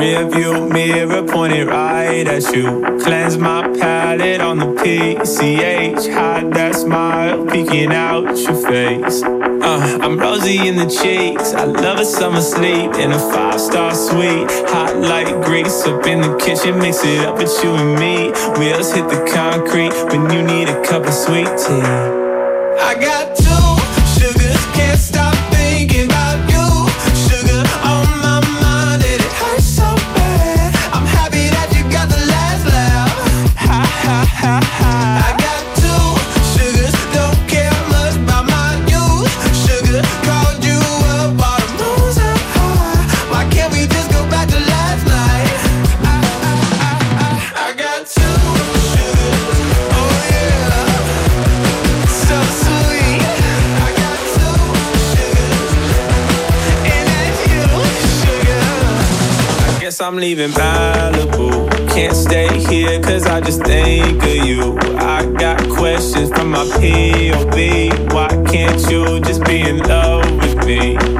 View mirror pointed right at you. Cleanse my palate on the PCH. Hide that smile peeking out your face. Uh, I'm rosy in the cheeks. I love a summer sleep in a five star suite. Hot like grease up in the kitchen. Mix it up with you and me. Wheels hit the concrete when you need a cup of sweet tea. I got two sugars, can't stop I'm leaving Malibu. Can't stay here cause I just think of you. I got questions from my POV. Why can't you just be in love with me?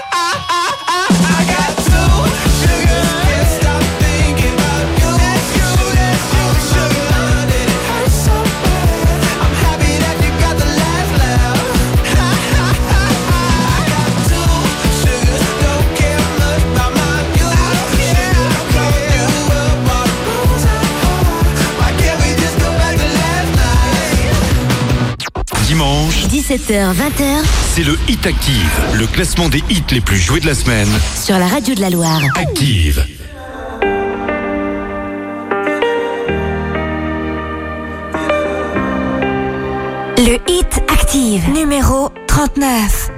17h, 20h c'est le Hit Active, le classement des hits les plus joués de la semaine. sur la radio de la Loire. Active. Le hit active, numéro 39.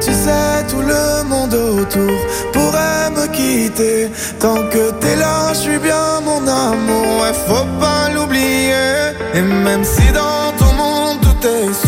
Tu sais, tout le monde autour pourrait me quitter. Tant que t'es là, je suis bien mon amour. Ouais, faut pas l'oublier. Et même si dans ton monde tout est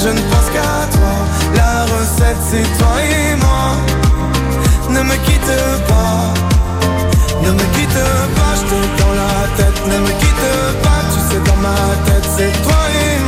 Je ne pense qu'à toi. La recette c'est toi et moi. Ne me quitte pas. Ne me quitte pas. Je te dans la tête. Ne me quitte pas. Tu sais dans ma tête c'est toi et moi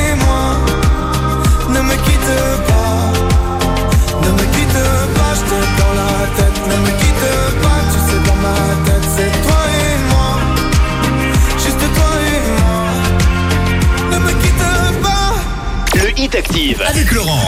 Active. Avec Laurent.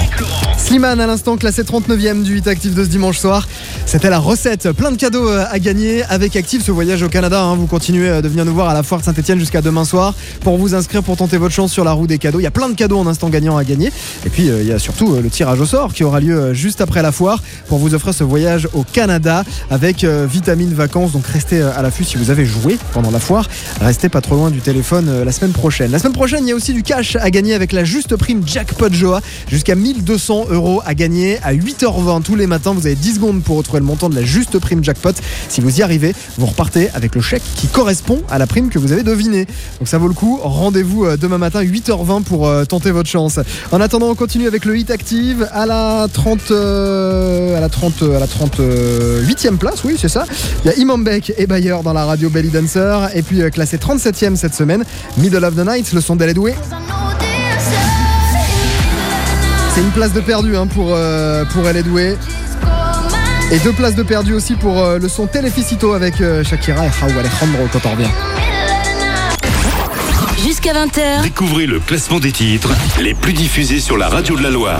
Slimane à l'instant classé 39e du 8 actif de ce dimanche soir. C'était la recette, plein de cadeaux euh, à gagner avec Active ce voyage au Canada. hein. Vous continuez euh, de venir nous voir à la foire de Saint-Etienne jusqu'à demain soir pour vous inscrire pour tenter votre chance sur la roue des cadeaux. Il y a plein de cadeaux en instant gagnant à gagner. Et puis euh, il y a surtout le tirage au sort qui aura lieu juste après la foire pour vous offrir ce voyage au Canada avec Vitamine Vacances. Donc restez à l'affût si vous avez joué pendant la foire. Restez pas trop loin du téléphone la semaine prochaine. La semaine prochaine, il y a aussi du cash à gagner avec la juste prime Jackpot Joa. Jusqu'à 1200 euros à gagner à 8h20 tous les matins. Vous avez 10 secondes pour retrouver montant de la juste prime Jackpot. Si vous y arrivez, vous repartez avec le chèque qui correspond à la prime que vous avez devinée. Donc ça vaut le coup. Rendez-vous euh, demain matin 8h20 pour euh, tenter votre chance. En attendant, on continue avec le hit active à la 30 euh, à la 30 à la 38e place. Oui, c'est ça. Il y a Imam Beck et Bayer dans la radio Belly Dancer et puis classé 37e cette semaine, Middle of the Night, le son d'Elle Doué. C'est une place de perdu hein, pour, pour Elle. Et deux places de perdu aussi pour euh, le son Teleficito avec euh, Shakira et Raúl Alejandro quand on revient. Jusqu'à 20h, Découvrez le classement des titres les plus diffusés sur la radio de la Loire.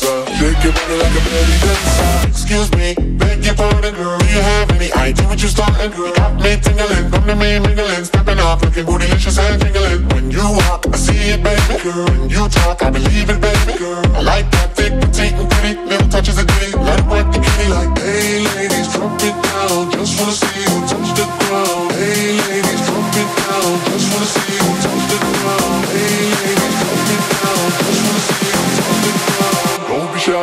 bonanza. Shake your body like a belly dancer. Excuse me, beg your pardon, girl. Do you have any idea what you're starting, girl? Got me tingling, come to me mingling, stepping off, looking bootylicious and jingling. When you walk, I see it, baby, girl. When you talk, I believe it, baby, girl. I like that thick, petite, and pretty, little touches of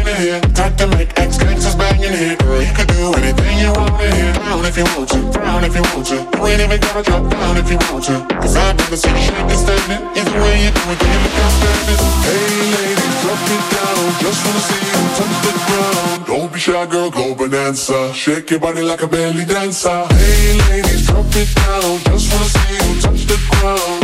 In here. Time to make ex gangsters bang in here. Girl, you can do anything you want in here. Down if you want to, down if you want to. You ain't even gotta drop down if you want to. Cause I've never seen you shake and standing. Either way you do it, you look outstanding? Hey ladies, drop it down. Just wanna see you touch the ground. Don't be shy, girl, go bonanza. Shake your body like a belly dancer. Hey ladies, drop it down. Just wanna see you touch the ground.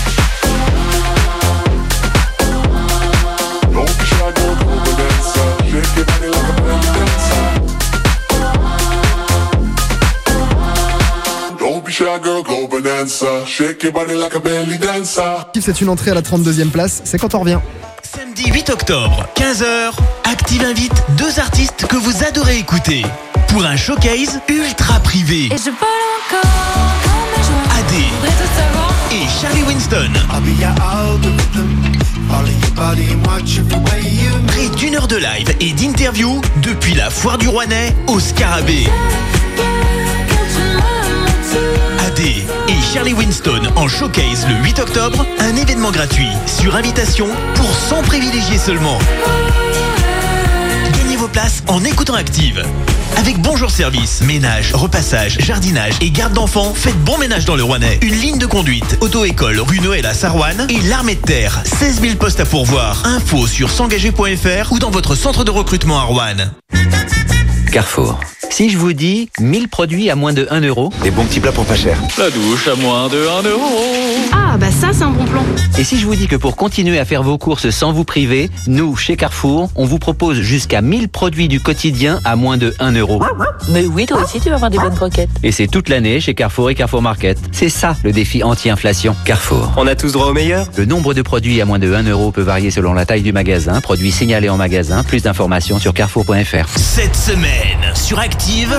C'est une entrée à la 32e place, c'est quand on revient. Samedi 8 octobre, 15h, Active invite deux artistes que vous adorez écouter pour un showcase ultra privé. Et je vole encore. AD et Charlie Winston. Près d'une heure de live et d'interview depuis la foire du Rouennais au Scarabée. Et Charlie Winston en showcase le 8 octobre, un événement gratuit sur invitation pour 100 privilégiés seulement. Gagnez vos places en écoutant Active. Avec Bonjour Service, ménage, repassage, jardinage et garde d'enfants, faites bon ménage dans le Rouennais. Une ligne de conduite, auto-école rue Noël à Sarouane et l'armée de terre. 16 000 postes à pourvoir. Info sur s'engager.fr ou dans votre centre de recrutement à Rouen. Carrefour. Si je vous dis 1000 produits à moins de 1 euro, Des bons petits plats pour pas cher. La douche à moins de 1 euro. Ah, bah ça, c'est un bon plan. et si je vous dis que pour continuer à faire vos courses sans vous priver, nous, chez Carrefour, on vous propose jusqu'à 1000 produits du quotidien à moins de 1 euro. Mais oui, toi aussi, tu vas avoir des bonnes croquettes. Et c'est toute l'année chez Carrefour et Carrefour Market. C'est ça le défi anti-inflation. Carrefour. On a tous droit au meilleur? Le nombre de produits à moins de 1 euro peut varier selon la taille du magasin. Produits signalés en magasin. Plus d'informations sur carrefour.fr. Cette semaine, sur Active,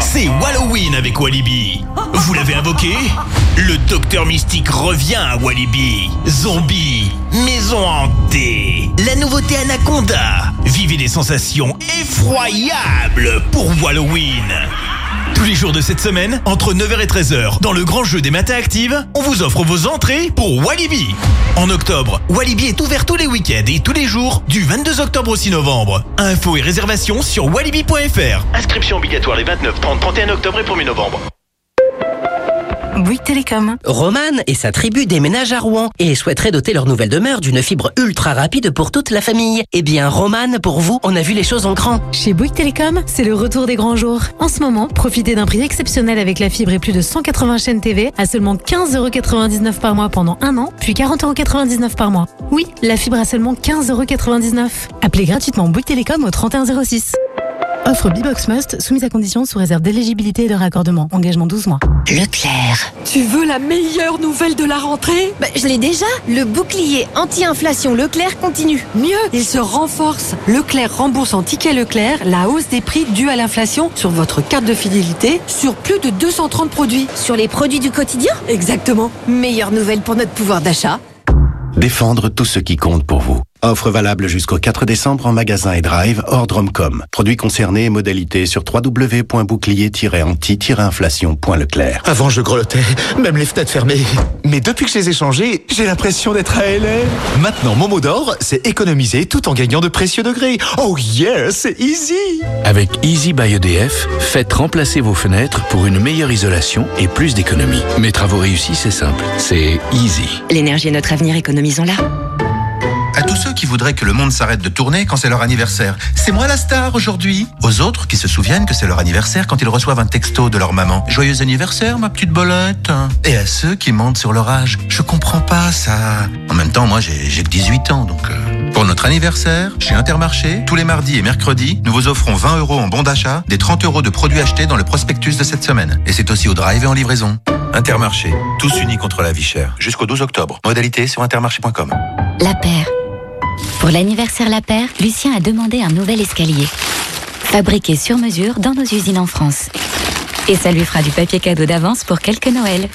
c'est Halloween avec Walibi. Vous l'avez invoqué? Le docteur mystique revient à Walibi. Zombie, maison hantée, la nouveauté Anaconda. Vivez des sensations effroyables pour Halloween. Tous les jours de cette semaine, entre 9h et 13h, dans le grand jeu des matins actives, on vous offre vos entrées pour Walibi. En octobre, Walibi est ouvert tous les week-ends et tous les jours, du 22 octobre au 6 novembre. Infos et réservations sur walibi.fr. Inscription obligatoire les 29, 30, 31 octobre et 1er novembre. Bouygues Télécom. Roman et sa tribu déménagent à Rouen et souhaiteraient doter leur nouvelle demeure d'une fibre ultra rapide pour toute la famille. Eh bien, Roman, pour vous, on a vu les choses en grand. Chez Bouygues Télécom, c'est le retour des grands jours. En ce moment, profitez d'un prix exceptionnel avec la fibre et plus de 180 chaînes TV à seulement 15,99€ par mois pendant un an, puis 40,99€ par mois. Oui, la fibre à seulement 15,99€. Appelez gratuitement Bouygues Télécom au 3106. Offre Bibox Must, soumise à condition sous réserve d'éligibilité et de raccordement. Engagement 12 mois. Leclerc. Tu veux la meilleure nouvelle de la rentrée? Bah, je l'ai déjà. Le bouclier anti-inflation Leclerc continue. Mieux, il se renforce. Leclerc rembourse en ticket Leclerc la hausse des prix due à l'inflation sur votre carte de fidélité sur plus de 230 produits. Sur les produits du quotidien? Exactement. Meilleure nouvelle pour notre pouvoir d'achat? Défendre tout ce qui compte pour vous. Offre valable jusqu'au 4 décembre en magasin et drive hors Drumcom. Produits concernés et modalités sur www.bouclier-anti-inflation.leclerc. Avant, je grelottais, même les fenêtres fermées. Mais depuis que je les ai changées, j'ai l'impression d'être à LA. Maintenant, mon mot d'ordre, c'est économiser tout en gagnant de précieux degrés. Oh yeah, c'est easy Avec Easy by EDF, faites remplacer vos fenêtres pour une meilleure isolation et plus d'économie. Mes travaux réussis, c'est simple. C'est easy. L'énergie est notre avenir, économisons-la. À tous ceux qui voudraient que le monde s'arrête de tourner quand c'est leur anniversaire. C'est moi la star aujourd'hui. Aux autres qui se souviennent que c'est leur anniversaire quand ils reçoivent un texto de leur maman. Joyeux anniversaire, ma petite bolette. Et à ceux qui mentent sur leur âge. Je comprends pas ça. En même temps, moi, j'ai que 18 ans, donc... euh, Pour notre anniversaire, chez Intermarché, tous les mardis et mercredis, nous vous offrons 20 euros en bon d'achat, des 30 euros de produits achetés dans le prospectus de cette semaine. Et c'est aussi au drive et en livraison. Intermarché, tous unis contre la vie chère. Jusqu'au 12 octobre. Modalité sur intermarché.com. La paire. Pour l'anniversaire La Paire, Lucien a demandé un nouvel escalier. Fabriqué sur mesure dans nos usines en France. Et ça lui fera du papier cadeau d'avance pour quelques Noëls.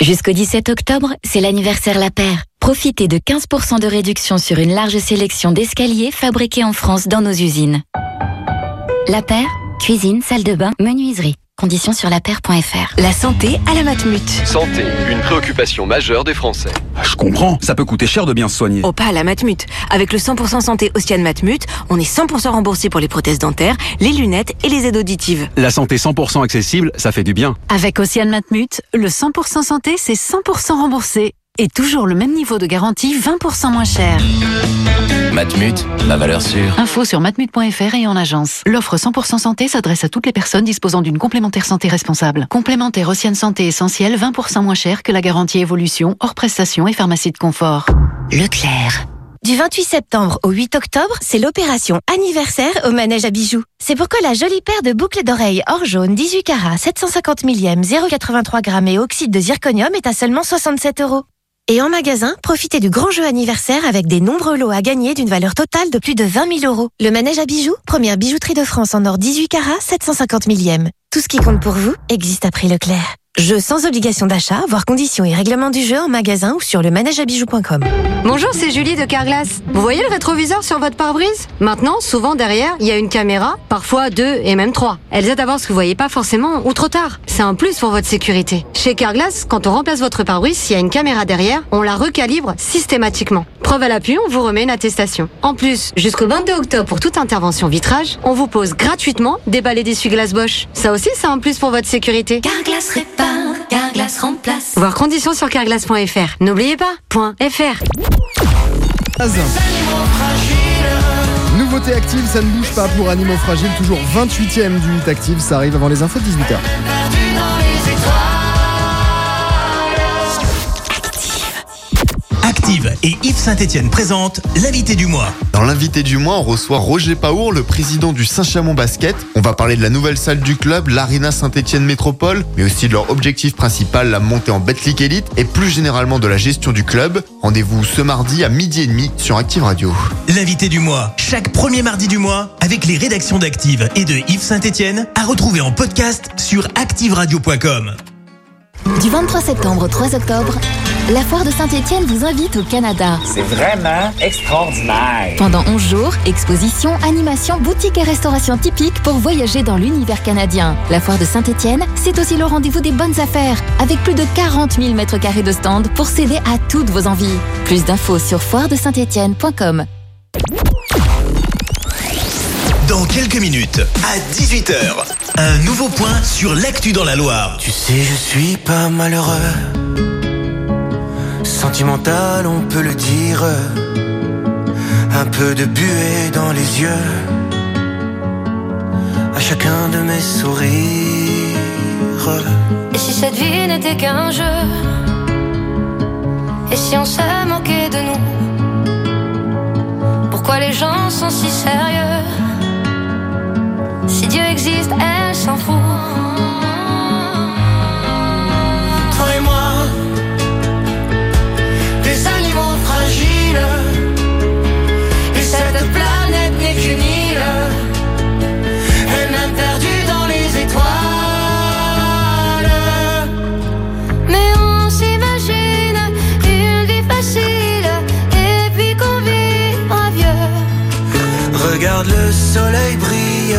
Jusqu'au 17 octobre, c'est l'anniversaire La Paire. Profitez de 15% de réduction sur une large sélection d'escaliers fabriqués en France dans nos usines. La Paire, cuisine, salle de bain, menuiserie. Conditions sur lapaire.fr. La santé à la Matmut. Santé, une préoccupation majeure des Français. Je comprends, ça peut coûter cher de bien se soigner. Oh, pas à la Matmut. Avec le 100% santé Océane Matmut, on est 100% remboursé pour les prothèses dentaires, les lunettes et les aides auditives. La santé 100% accessible, ça fait du bien. Avec Océane Matmut, le 100% santé, c'est 100% remboursé. Et toujours le même niveau de garantie, 20% moins cher. Matmut, la valeur sûre. Info sur matmut.fr et en agence. L'offre 100% santé s'adresse à toutes les personnes disposant d'une complémentaire santé responsable. Complémentaire Océane Santé essentielle, 20% moins cher que la garantie évolution, hors prestation et pharmacie de confort. Leclerc. Du 28 septembre au 8 octobre, c'est l'opération anniversaire au manège à bijoux. C'est pourquoi la jolie paire de boucles d'oreilles or jaune 18 carats 750 millième 0,83 grammes et oxyde de zirconium est à seulement 67 euros. Et en magasin, profitez du grand jeu anniversaire avec des nombreux lots à gagner d'une valeur totale de plus de 20 000 euros. Le manège à bijoux, première bijouterie de France en or 18 carats 750 millième. Tout ce qui compte pour vous existe à prix Leclerc. Jeu sans obligation d'achat, voire conditions et règlements du jeu en magasin ou sur le. Bonjour, c'est Julie de Carglass. Vous voyez le rétroviseur sur votre pare-brise? Maintenant, souvent derrière, il y a une caméra, parfois deux et même trois. Elles aident à voir ce que vous voyez pas forcément ou trop tard. C'est un plus pour votre sécurité. Chez Carglass, quand on remplace votre pare-brise, s'il y a une caméra derrière, on la recalibre systématiquement. Preuve à l'appui, on vous remet une attestation. En plus, jusqu'au 22 octobre pour toute intervention vitrage, on vous pose gratuitement des balais d'essuie-glace Bosch. Ça aussi, c'est un plus pour votre sécurité. Carglass répare, Carglass remplace. Voir conditions sur carglass.fr. N'oubliez pas, point .fr. Nouveauté active, ça ne bouge pas pour Animaux Fragiles, toujours 28ème du 8 active, ça arrive avant les infos de 18h. Active et Yves Saint-Etienne présente l'invité du mois. Dans l'invité du mois, on reçoit Roger Paour, le président du Saint-Chamond Basket. On va parler de la nouvelle salle du club, l'Arena Saint-Etienne Métropole, mais aussi de leur objectif principal, la montée en Betclic Elite, et plus généralement de la gestion du club. Rendez-vous ce mardi à midi et demi sur Active Radio. L'invité du mois, chaque premier mardi du mois, avec les rédactions d'Active et de Yves Saint-Etienne, à retrouver en podcast sur activeradio.com. Du 23 septembre au 3 octobre, la foire de Saint-Étienne vous invite au Canada. C'est vraiment extraordinaire. Pendant 11 jours, exposition, animation, boutique et restauration typiques pour voyager dans l'univers canadien. La foire de Saint-Étienne, c'est aussi le rendez-vous des bonnes affaires, avec plus de 40 000 mètres carrés de stand pour céder à toutes vos envies. Plus d'infos sur foiredesaint-étienne.com. Dans quelques minutes, à 18h, un nouveau point sur l'actu dans la Loire. Tu sais, je suis pas malheureux. Sentimental, on peut le dire. Un peu de buée dans les yeux. À chacun de mes sourires. Et si cette vie n'était qu'un jeu? Et si on se moquait de nous? Pourquoi les gens sont si sérieux? Si Dieu existe, elle s'en fout Toi et moi, des animaux fragiles. Et cette planète n'est qu'une île. Elle-même perdue dans les étoiles. Mais on s'imagine une vie facile Et puis qu'on vivra vieux Regarde le soleil brille,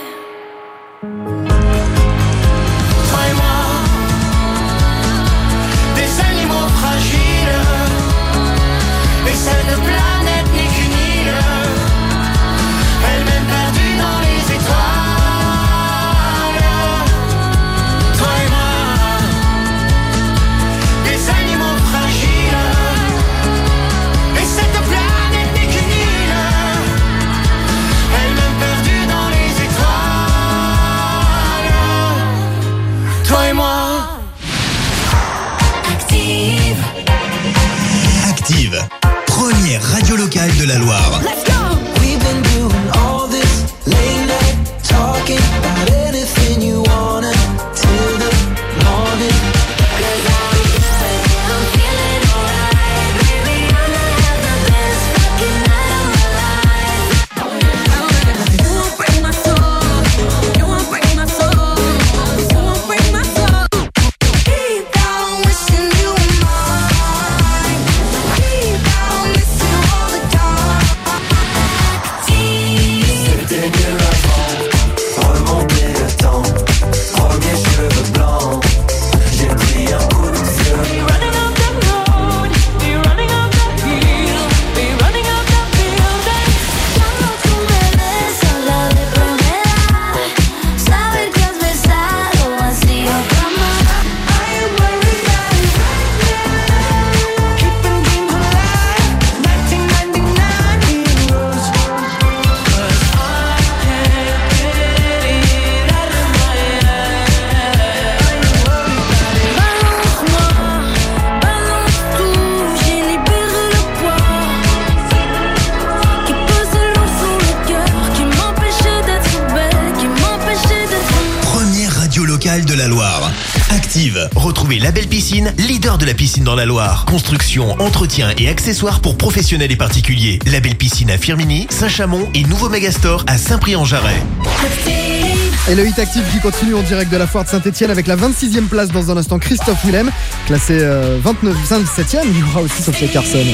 piscine dans la Loire. Construction, entretien et accessoires pour professionnels et particuliers. La belle piscine à Firmini, Saint-Chamond et nouveau Megastore à Saint-Prix-en-Jarret. Et le hit actif qui continue en direct de la foire de Saint-Etienne avec la 26e place dans un instant Christophe Willem, classé euh, 29, 27e. Il aura aussi Sophia Carson.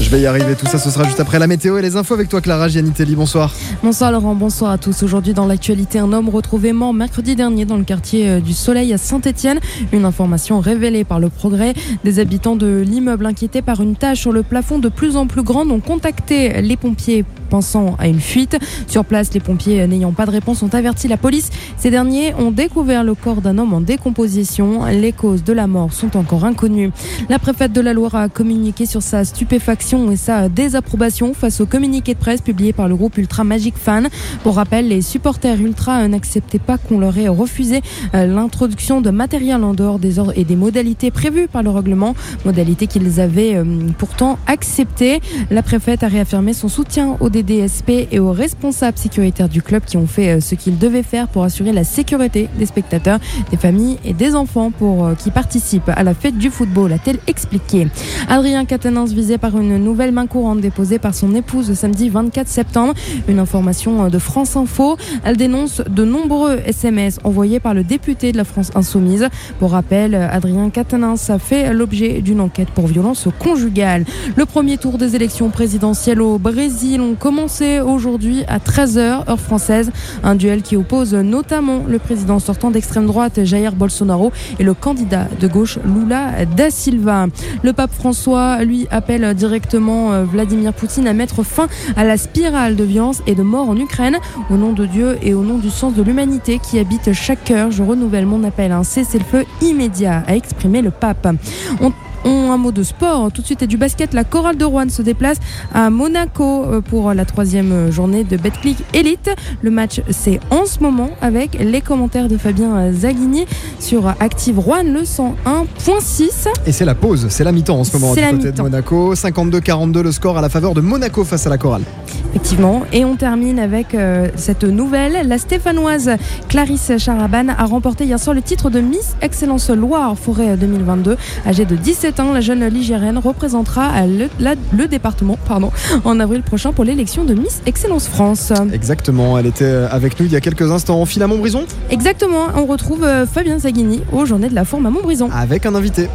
Je vais y arriver, tout ça ce sera juste après la météo et les infos avec toi Clara Gianitelli, bonsoir. Bonsoir Laurent, bonsoir à tous. Aujourd'hui dans l'actualité, un homme retrouvé mort mercredi dernier dans le quartier euh, du Soleil à Saint-Étienne. Une information révélée par le progrès. Des habitants de l'immeuble inquiétés par une tache sur le plafond de plus en plus grande ont contacté les pompiers pensant à une fuite. Sur place, les pompiers n'ayant pas de réponse ont averti la police. Ces derniers ont découvert le corps d'un homme en décomposition. Les causes de la mort sont encore inconnues. La préfète de la Loire a communiqué sur sa stupéfaction et sa désapprobation face au communiqué de presse publié par le groupe Ultra Magic Fan. Pour rappel, les supporters Ultra n'acceptaient pas qu'on leur ait refusé euh, l'introduction de matériel en dehors des ordres et des modalités prévues par le règlement, modalités qu'ils avaient euh, pourtant acceptées. La préfète a réaffirmé son soutien aux DDSP et aux responsables sécuritaires du club qui ont fait euh, ce qu'ils devaient faire pour assurer la sécurité des spectateurs, des familles et des enfants pour euh, qui participent à la fête du football, a-t-elle expliqué. Adrien Catanins visé par une nouvelle main courante déposée par son épouse le samedi 24 septembre. Une information euh, de France Info. Elle dénonce de nombreux SMS envoyés par le député de la France Insoumise. Pour rappel, Adrien Catanins a fait l'objet d'une enquête pour violence conjugale. Le premier tour des élections présidentielles au Brésil ont commencé aujourd'hui à 13h heure française. Un duel qui oppose notamment le président sortant d'extrême droite Jair Bolsonaro et le candidat de gauche Lula da Silva. Le pape François, lui, appelle directement euh, Vladimir Poutine à mettre fin à la spirale de violence et de mort en Ukraine. Au nom de Dieu et au nom du sens de l'humanité qui habite chaque cœur, je renouvelle mon appel à un cessez-le-feu immédiat, a exprimé le pape. On- un mot de sport, tout de suite et du basket. La chorale de Rouen se déplace à Monaco euh, pour la troisième euh, journée de Betclic Elite. Le match, c'est en ce moment avec les commentaires de Fabien euh, Zaghini sur Active Rouen, le 101.6. Et c'est la pause, c'est la mi-temps en ce moment du côté de. Monaco. 52-42 le score à la faveur de Monaco face à la chorale. Effectivement. Et on termine avec euh, cette nouvelle. La Stéphanoise Clarisse Charaban a remporté hier soir le titre de Miss Excellence Loire-Forêt 2022. Âgée de 17 la jeune Ligérienne représentera euh, le, la- le département pardon, en avril prochain pour l'élection de Miss Excellence France. Exactement, elle était avec nous il y a quelques instants. On file à Montbrison Exactement. On retrouve euh, Fabien Zaghini aux Journées de la Forme à Montbrison. avec un invité.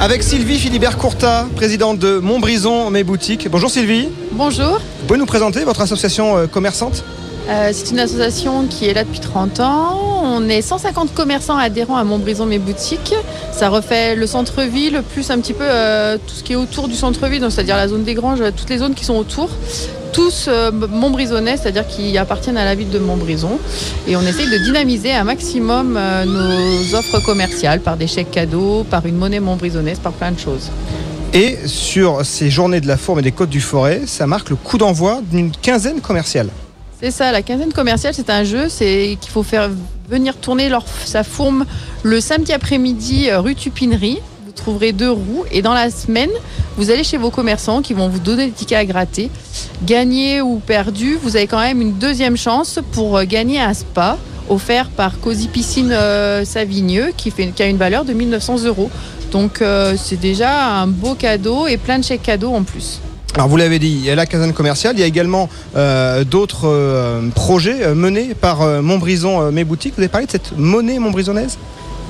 Avec Sylvie Philibert Courta, présidente de Montbrison Mes Boutiques. Bonjour Sylvie. Bonjour, Vous pouvez nous présenter votre association euh, commerçante? Euh, c'est une association qui est là depuis 30 ans. On est 150 commerçants adhérents à Montbrison Mes Boutiques. Ça refait le centre-ville, plus un petit peu euh, tout ce qui est autour du centre-ville, c'est-à-dire la zone des Granges, euh, toutes les zones qui sont autour. Tous montbrisonnais, c'est-à-dire qui appartiennent à la ville de Montbrison. Et on essaye de dynamiser un maximum nos offres commerciales par des chèques cadeaux, par une monnaie montbrisonnaise, par plein de choses. Et sur ces journées de la Fourme et des Côtes du Forêt, ça marque le coup d'envoi d'une quinzaine commerciale. C'est ça, la quinzaine commerciale, c'est un jeu, c'est qu'il faut faire venir tourner sa fourme le samedi après-midi euh, rue Tupinerie. vous trouverez deux roues. Et dans la semaine, vous allez chez vos commerçants qui vont vous donner des tickets à gratter. Gagné ou perdu, vous avez quand même une deuxième chance pour euh, gagner un spa offert par Cozy Piscine euh, Savigneux qui, a une valeur de 1900 euros. Donc c'est déjà un beau cadeau et plein de chèques cadeaux en plus. Alors vous l'avez dit, il y a la caserne commerciale, il y a également euh, d'autres euh, projets euh, menés par Montbrison Mes Boutiques. Vous avez parlé de cette monnaie montbrisonnaise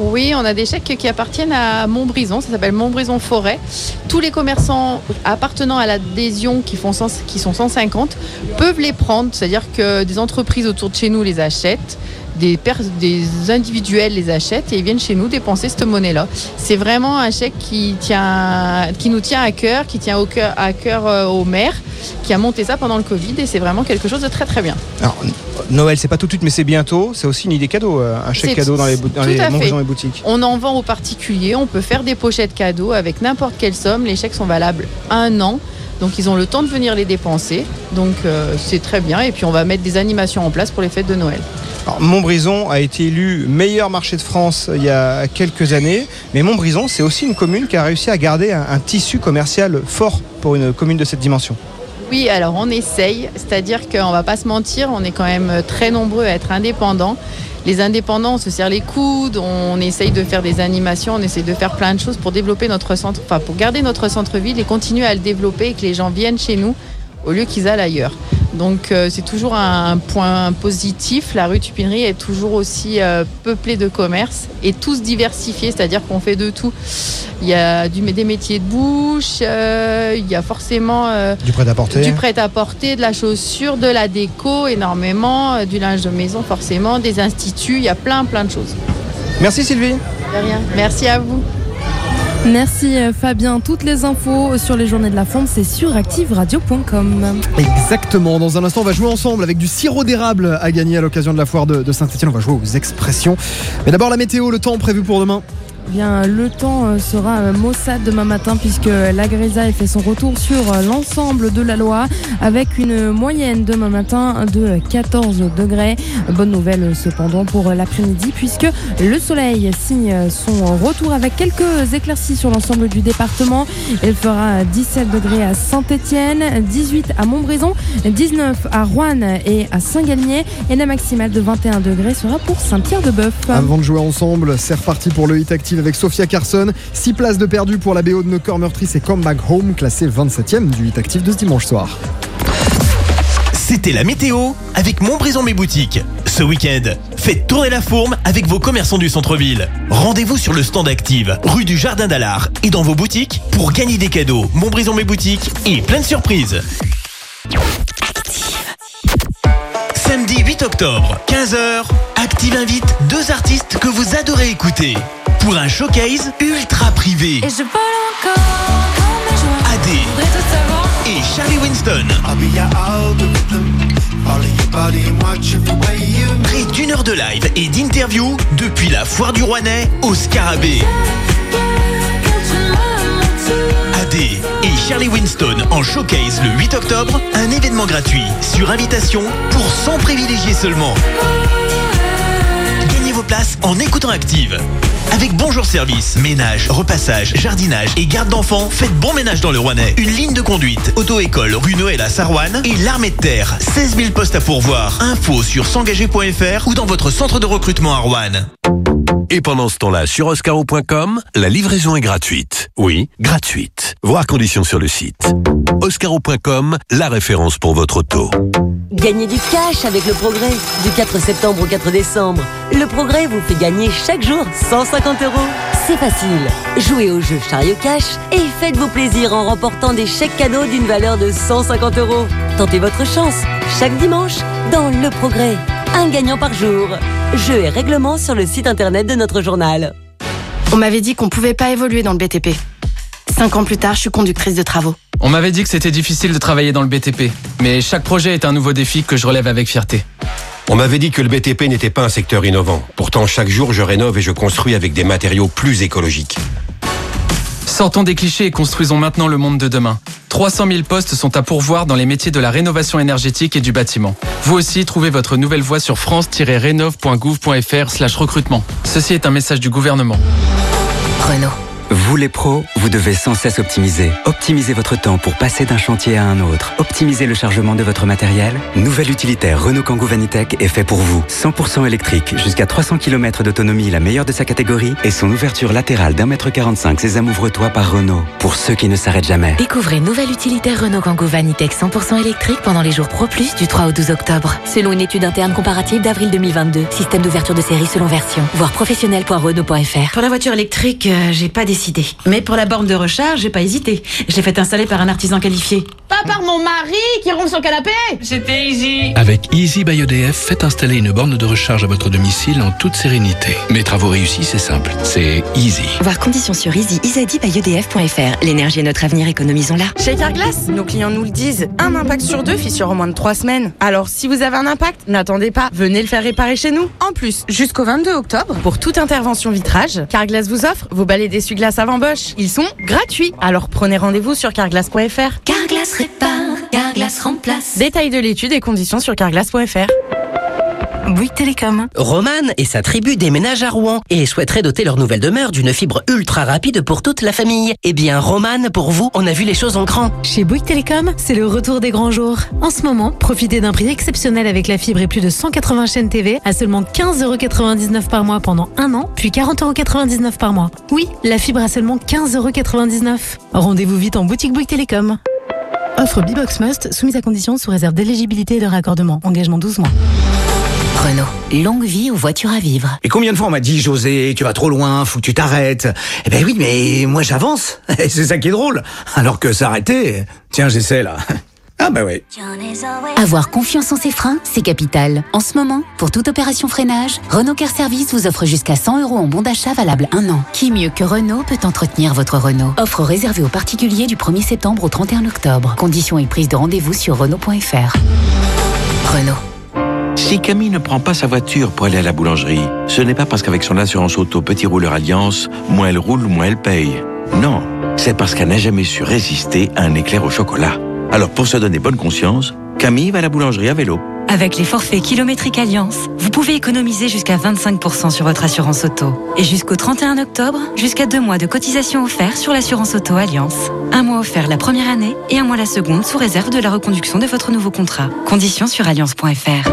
Oui, on a des chèques qui appartiennent à Montbrison, ça s'appelle Montbrison Forêt. Tous les commerçants appartenant à l'adhésion qui, font 100 qui sont 150 peuvent les prendre, c'est-à-dire que des entreprises autour de chez nous les achètent. Des, individuels les achètent et ils viennent chez nous dépenser cette monnaie-là. C'est vraiment un chèque qui, tient, qui nous tient à cœur, qui tient au cœur, à cœur euh, au maire, qui a monté ça pendant le Covid et c'est vraiment quelque chose de très très bien. Alors, Noël, c'est pas tout de suite, mais c'est bientôt. C'est aussi une idée cadeau, euh, un chèque cadeau dans les, dans Boutiques. On en vend aux particuliers, on peut faire des pochettes cadeaux avec n'importe quelle somme. Les chèques sont valables un an. Donc ils ont le temps de venir les dépenser. Donc euh, c'est très bien. Et puis on va mettre des animations en place pour les fêtes de Noël. Montbrison a été élu meilleur marché de France il y a quelques années, mais Montbrison, c'est aussi une commune qui a réussi à garder un, tissu commercial fort pour une commune de cette dimension. Oui, alors on essaye, c'est-à-dire qu'on va pas se mentir, on est quand même très nombreux à être indépendants. Les indépendants, on se serre les coudes, on essaye de faire des animations, on essaye de faire plein de choses pour développer notre centre, enfin pour garder notre centre-ville et continuer à le développer et que les gens viennent chez nous au lieu qu'ils aillent ailleurs. Donc euh, c'est toujours un, point positif. La rue Tupinerie est toujours aussi euh, peuplée de commerces et tous diversifiés, c'est-à-dire qu'on fait de tout. Il y a du, des métiers de bouche, euh, il y a forcément Du prêt-à-porter. du prêt-à-porter, de la chaussure, de la déco énormément, du linge de maison forcément, des instituts, il y a plein plein de choses. Merci Sylvie. De rien. Merci à vous. Merci euh, Fabien. Toutes les infos sur les journées de la fonte, c'est sur activeradio.com. Exactement. Dans un instant, on va jouer ensemble avec du sirop d'érable à gagner à l'occasion de la foire de, de Saint-Etienne. On va jouer aux expressions. Mais d'abord, la météo, le temps prévu pour demain. Bien, le temps euh, sera euh, maussade demain matin puisque la grisaille fait son retour sur euh, l'ensemble de la Loire avec une moyenne demain matin de 14 degrés. Bonne nouvelle cependant pour l'après-midi puisque le soleil signe son retour avec quelques éclaircies sur l'ensemble du département. Il fera 17 degrés à Saint-Étienne, 18 à Montbrison, 19 à Rouen et à Saint-Galmier et la maximale de 21 degrés sera pour Saint-Pierre-de-Bœuf. Avant de jouer ensemble, c'est reparti pour le hit avec Sophia Carson. 6 places de perdu pour la BO de nos corps meurtris, c'est Come Back Home, classé 27e du hit active de ce dimanche soir. C'était la météo avec Montbrison Mes Boutiques. Ce week-end, faites tourner la fourme avec vos commerçants du centre-ville. Rendez-vous sur le stand Active, rue du Jardin d'Alard et dans vos boutiques pour gagner des cadeaux. Montbrison Mes Boutiques et plein de surprises. Samedi 8 octobre, 15h, Active invite deux artistes que vous adorez écouter pour un showcase ultra privé. Et je vole encore. AD et Charlie Winston. Près d'une heure de live et d'interview depuis la foire du Rouennais au Scarabée. AD et Charlie Winston en showcase le 8 octobre, un événement gratuit sur invitation pour 100 privilégiés seulement. En écoutant Active. Avec Bonjour Service, ménage, repassage, jardinage et garde d'enfants, faites bon ménage dans le Rouennais. Une ligne de conduite, auto-école, rue Noël à Sarouane et l'armée de terre. 16 000 postes à pourvoir. Info sur s'engager.fr ou dans votre centre de recrutement à Rouen. Et pendant ce temps-là, sur oscaro.com, la livraison est gratuite. Oui, gratuite. Voir conditions sur le site. Oscaro.com, la référence pour votre auto. Gagnez du cash avec le progrès. Du 4 septembre au 4 décembre. Le progrès vous fait gagner chaque jour 150 euros. C'est facile. Jouez au jeu Chariot Cash et faites-vous plaisir en remportant des chèques cadeaux d'une valeur de 150 euros. Tentez votre chance chaque dimanche dans Le Progrès. Un gagnant par jour. Jeu et règlement sur le site internet de notre journal. On m'avait dit qu'on pouvait pas évoluer dans le BTP. Cinq ans plus tard, je suis conductrice de travaux. On m'avait dit que c'était difficile de travailler dans le BTP, mais chaque projet est un nouveau défi que je relève avec fierté. On m'avait dit que le BTP n'était pas un secteur innovant. Pourtant, chaque jour, je rénove et je construis avec des matériaux plus écologiques. Sortons des clichés et construisons maintenant le monde de demain. 300 000 postes sont à pourvoir dans les métiers de la rénovation énergétique et du bâtiment. Vous aussi, trouvez votre nouvelle voie sur france-rénov.gouv.fr slash recrutement. Ceci est un message du gouvernement. Renault. Vous les pros, vous devez sans cesse optimiser. Optimisez votre temps pour passer d'un chantier à un autre. Optimisez le chargement de votre matériel. Nouvel utilitaire Renault Kangoo Vanitech est fait pour vous. 100% électrique, jusqu'à 300 km d'autonomie, la meilleure de sa catégorie, et son ouverture latérale d'un mètre 45 Sésame ouvre-toi par Renault. Pour ceux qui ne s'arrêtent jamais. Découvrez nouvelle utilitaire Renault Kangoo Vanitech 100% électrique pendant les jours Pro Plus du 3 au 12 octobre. Selon une étude interne comparative d'avril 2022. Système d'ouverture de série selon version. Voir professionnel.renault.fr. Pour la voiture électrique, euh, j'ai pas décidé. Mais pour la borne de recharge, j'ai pas hésité. Je l'ai fait installer par un artisan qualifié. Pas par mon mari qui ronfle le canapé C'était easy Avec Easy by EDF, faites installer une borne de recharge à votre domicile en toute sérénité. Mes travaux réussis, c'est simple. C'est easy. Voir conditions sur easy easybyedf.fr. L'énergie est notre avenir, économisons-la. Chez Carglass, nos clients nous le disent, un impact sur deux fit sur en moins de trois semaines. Alors si vous avez un impact, n'attendez pas, venez le faire réparer chez nous. En plus, jusqu'au 22 octobre, pour toute intervention vitrage, Carglass vous offre vos balais d'essuie-glace Ils sont gratuits. Alors prenez rendez-vous sur carglass.fr. Carglass répare, Carglass remplace. Détails de l'étude et conditions sur carglass.fr. Bouygues Télécom. Roman et sa tribu déménagent à Rouen et souhaiteraient doter leur nouvelle demeure d'une fibre ultra rapide pour toute la famille. Eh bien, Roman, pour vous, on a vu les choses en grand. Chez Bouygues Télécom, c'est le retour des grands jours. En ce moment, profitez d'un prix exceptionnel avec la fibre et plus de 180 chaînes TV à seulement 15,99€ par mois pendant un an, puis 40,99€ par mois. Oui, la fibre à seulement 15,99€. Rendez-vous vite en boutique Bouygues Télécom. Offre Bibox Must, soumise à condition sous réserve d'éligibilité et de raccordement. Engagement 12 mois. Renault, longue vie aux voitures à vivre. Et combien de fois on m'a dit, José, tu vas trop loin, faut que tu t'arrêtes. Eh ben oui, mais moi j'avance. Et c'est ça qui est drôle. Alors que s'arrêter, tiens, j'essaie là. Ah bah oui. Avoir confiance en ses freins, c'est capital. En ce moment, pour toute opération freinage, Renault Car Service vous offre jusqu'à 100 euros en bon d'achat valable un an. Qui mieux que Renault peut entretenir votre Renault Offre réservée aux particuliers du 1er septembre au 31 octobre. Conditions et prise de rendez-vous sur Renault.fr. Renault. Si Camille ne prend pas sa voiture pour aller à la boulangerie, ce n'est pas parce qu'avec son assurance auto Petit Rouleur Alliance, moins elle roule, moins elle paye. Non, c'est parce qu'elle n'a jamais su résister à un éclair au chocolat. Alors pour se donner bonne conscience, Camille va à la boulangerie à vélo. Avec les forfaits kilométriques Alliance, vous pouvez économiser jusqu'à 25% sur votre assurance auto. Et jusqu'au 31 octobre, jusqu'à deux mois de cotisation offert sur l'assurance auto Alliance. Un mois offert la première année et un mois la seconde sous réserve de la reconduction de votre nouveau contrat. Conditions sur alliance.fr.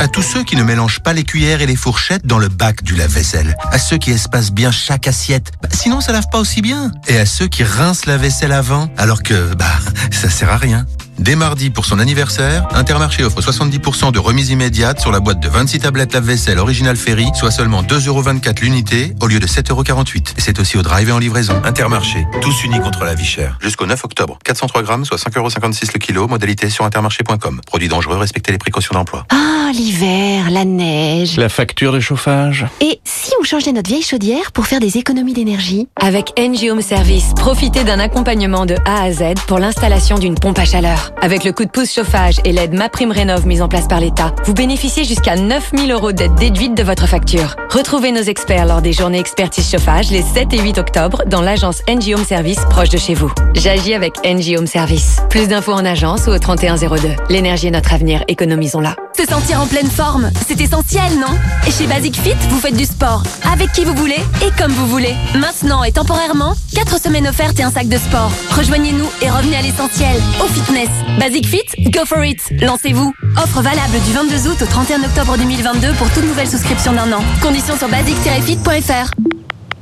À tous ceux qui ne mélangent pas les cuillères et les fourchettes dans le bac du lave-vaisselle. À ceux qui espacent bien chaque assiette. Bah, sinon, ça lave pas aussi bien. Et à ceux qui rincent la vaisselle avant, alors que, bah, ça sert à rien. Dès mardi pour son anniversaire, Intermarché offre 70% de remise immédiate sur la boîte de 26 tablettes lave-vaisselle original Ferry, soit seulement 2,24€ l'unité au lieu de 7,48€. Et c'est aussi au drive et en livraison. Intermarché, tous unis contre la vie chère. Jusqu'au 9 octobre. 403 grammes, soit 5,56€ le kilo. Modalité sur intermarché.com. Produit dangereux, respectez les précautions d'emploi. Ah, l'hiver, la neige. La facture de chauffage Et si on changeait notre vieille chaudière pour faire des économies d'énergie? Avec NG Home Service, profitez d'un accompagnement de A à Z pour l'installation d'une pompe à chaleur. Avec le coup de pouce chauffage et l'aide MaPrimeRénov' mise en place par l'État, vous bénéficiez jusqu'à 9000 euros d'aide déduite de votre facture. Retrouvez nos experts lors des journées expertise chauffage les 7 et 8 octobre dans l'agence NG Home Service proche de chez vous. J'agis avec NG Home Service. Plus d'infos en agence ou au 3102. L'énergie est notre avenir, économisons-la. Se sentir en pleine forme, c'est essentiel, non? Et chez Basic Fit, vous faites du sport avec qui vous voulez et comme vous voulez. Maintenant et temporairement, 4 semaines offertes et un sac de sport. Rejoignez-nous et revenez à l'essentiel, au fitness. Basic Fit, go for it Lancez-vous Offre valable du 22 août au 31 octobre 2022 pour toute nouvelle souscription d'un an. Conditions sur basic-fit.fr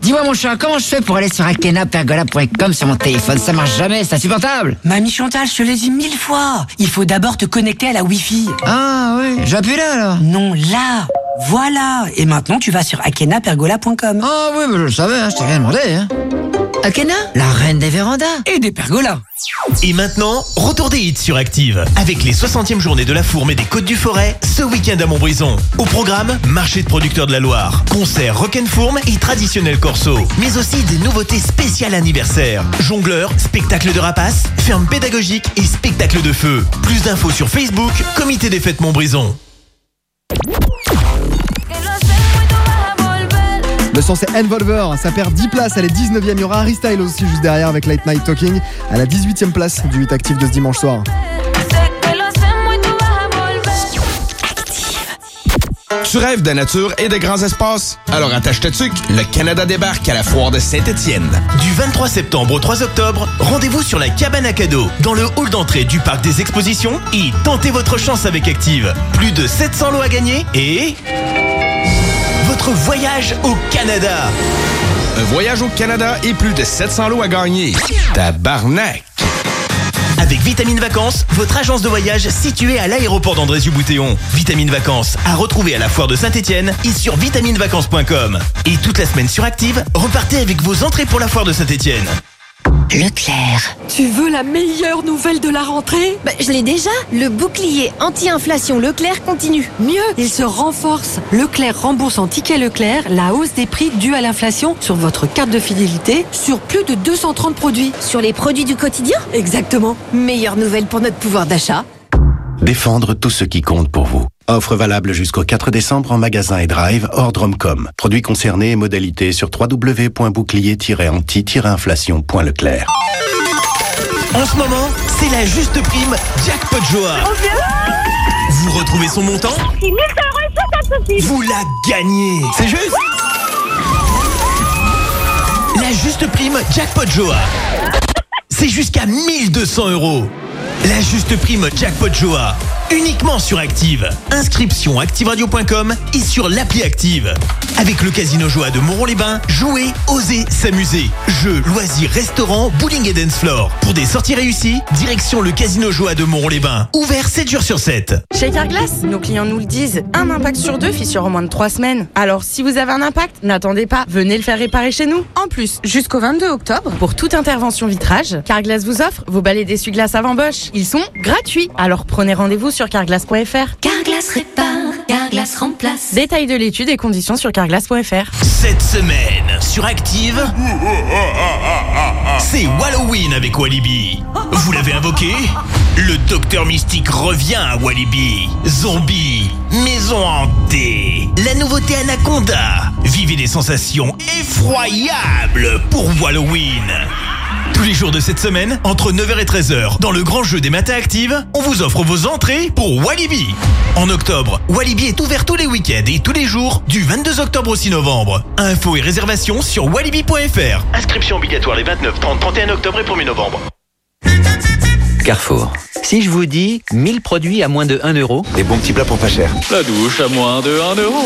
Dis-moi mon chat, comment je fais pour aller sur akenapergola.com sur mon téléphone? Ça marche jamais, c'est insupportable Mamie Chantal, je te l'ai dit mille fois Il faut d'abord te connecter à la Wi-Fi. Ah oui, j'appuie là alors Non, là Voilà Et maintenant tu vas sur akenapergola.com. Ah oui, mais je le savais, hein, je t'ai rien demandé. Hein. Akena, la reine des vérandas. Et des pergolas Et maintenant, retour des hits sur Active avec les 60e journées de la Fourme et des Côtes du Forêt ce week-end à Montbrison. Au programme, marché de producteurs de la Loire, concert rock'n'fourme et traditionnel corso, mais aussi des nouveautés spéciales anniversaire, jongleurs, spectacle de rapaces, ferme pédagogique et spectacle de feu. Plus d'infos sur Facebook, Comité des fêtes Montbrison. Le son c'est Envolver, ça perd 10 places, elle est 19ème. Il y aura Harry Styles aussi juste derrière avec Late Night Talking à la 18ème place du 8 actif de ce dimanche soir. Tu rêves de nature et de grands espaces? Alors attache ta tuque, le Canada débarque à la foire de Saint-Étienne. Du 23 septembre au 3 octobre, rendez-vous sur la cabane à cadeaux, dans le hall d'entrée du parc des expositions et tentez votre chance avec Active. Plus de 700 lots à gagner et... Votre voyage au Canada Un voyage au Canada et plus de 700 lots à gagner. Tabarnak! Avec Vitamine Vacances, votre agence de voyage située à l'aéroport d'André-Boutéon. Vitamine Vacances à retrouver à la foire de Saint-Etienne et sur vitaminevacances.com. Et toute la semaine sur Active, repartez avec vos entrées pour la foire de Saint-Etienne. Leclerc. Tu veux la meilleure nouvelle de la rentrée? Bah, je l'ai déjà. Le bouclier anti-inflation Leclerc continue. Mieux, il se renforce. Leclerc rembourse en ticket Leclerc la hausse des prix due à l'inflation sur votre carte de fidélité sur plus de 230 produits. Sur les produits du quotidien? Exactement. Meilleure nouvelle pour notre pouvoir d'achat. Défendre tout ce qui compte pour vous. Offre valable jusqu'au 4 décembre en magasin et drive hors Drumcom. Produits concernés et modalités sur www.bouclier-anti-inflation.leclerc. En ce moment, c'est la juste prime Jackpot Joa. Vous retrouvez son montant Vous la gagnez C'est juste La juste prime Jackpot Joa. C'est jusqu'à 1200 euros. La juste prime Jackpot Joa. Uniquement sur Active. Inscription activeradio.com et sur l'appli Active. Avec le Casino Joa de Moron-les-Bains, jouez, osez, s'amuser. Jeux, loisirs, restaurants, bowling et dance floor. Pour des sorties réussies, direction le Casino Joa de Moron-les-Bains. Ouvert 7 jours sur 7. Chez Carglass, nos clients nous le disent, un impact sur deux fissure en moins de 3 semaines. Alors si vous avez un impact, n'attendez pas, venez le faire réparer chez nous. En plus, jusqu'au 22 octobre, pour toute intervention vitrage, Carglass vous offre vos balais d'essuie-glace avant Ils sont gratuits. Alors prenez rendez-vous sur carglass.fr. Carglass répare, Carglass remplace. Détail de l'étude et conditions sur carglass.fr. Cette semaine, sur Active, c'est Halloween avec Walibi. Vous l'avez invoqué? Le docteur mystique revient à Walibi. Zombie, maison hantée, la nouveauté Anaconda. Vivez des sensations effroyables pour Halloween. Tous les jours de cette semaine, entre 9h et 13h, dans le grand jeu des matins actives, on vous offre vos entrées pour Walibi. En octobre, Walibi est ouvert tous les week-ends et tous les jours, du 22 octobre au 6 novembre. Infos et réservations sur walibi.fr. Inscription obligatoire les 29, 30, 31 octobre et 1er novembre. Carrefour. Si je vous dis 1000 produits à moins de 1 euro. Des bons petits plats pour pas cher. La douche à moins de 1 euro.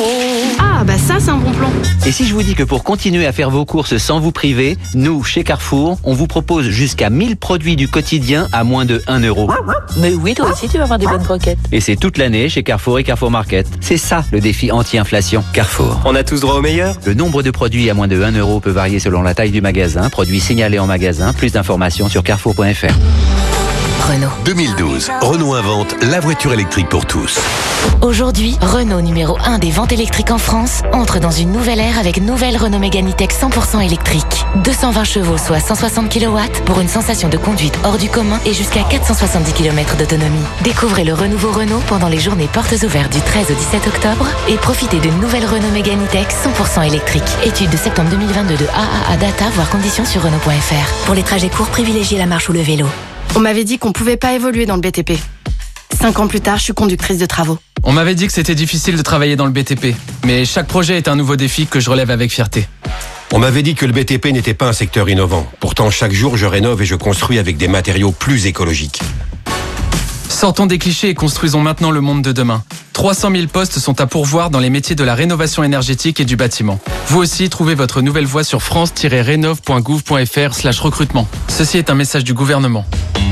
Ah, bah ça, c'est un bon plan. Et si je vous dis que pour continuer à faire vos courses sans vous priver, nous, chez Carrefour, on vous propose jusqu'à 1000 produits du quotidien à moins de 1 euro. Mais oui, toi aussi, tu vas avoir des bonnes croquettes. Et c'est toute l'année chez Carrefour et Carrefour Market. C'est ça le défi anti-inflation. Carrefour. On a tous droit au meilleur? Le nombre de produits à moins de 1 euro peut varier selon la taille du magasin. Produits signalés en magasin. Plus d'informations sur carrefour.fr. Renault. 2012, Renault invente la voiture électrique pour tous. Aujourd'hui, Renault numéro 1 des ventes électriques en France entre dans une nouvelle ère avec nouvelle Renault Mégane E-Tech 100% électrique. 220 chevaux, soit 160 kW pour une sensation de conduite hors du commun et jusqu'à 470 km d'autonomie. Découvrez le renouveau Renault pendant les journées portes ouvertes du 13 au 17 octobre et profitez d'une nouvelle Renault Mégane E-Tech 100% électrique. Étude de septembre 2022 de AAA Data, voire conditions sur Renault.fr. Pour les trajets courts, privilégiez la marche ou le vélo. On m'avait dit qu'on pouvait pas évoluer dans le BTP. Cinq ans plus tard, je suis conductrice de travaux. On m'avait dit que c'était difficile de travailler dans le BTP, mais chaque projet est un nouveau défi que je relève avec fierté. On m'avait dit que le BTP n'était pas un secteur innovant. Pourtant, chaque jour, je rénove et je construis avec des matériaux plus écologiques. Sortons des clichés et construisons maintenant le monde de demain. 300 000 postes sont à pourvoir dans les métiers de la rénovation énergétique et du bâtiment. Vous aussi, trouvez votre nouvelle voie sur france-rénov.gouv.fr slash recrutement. Ceci est un message du gouvernement.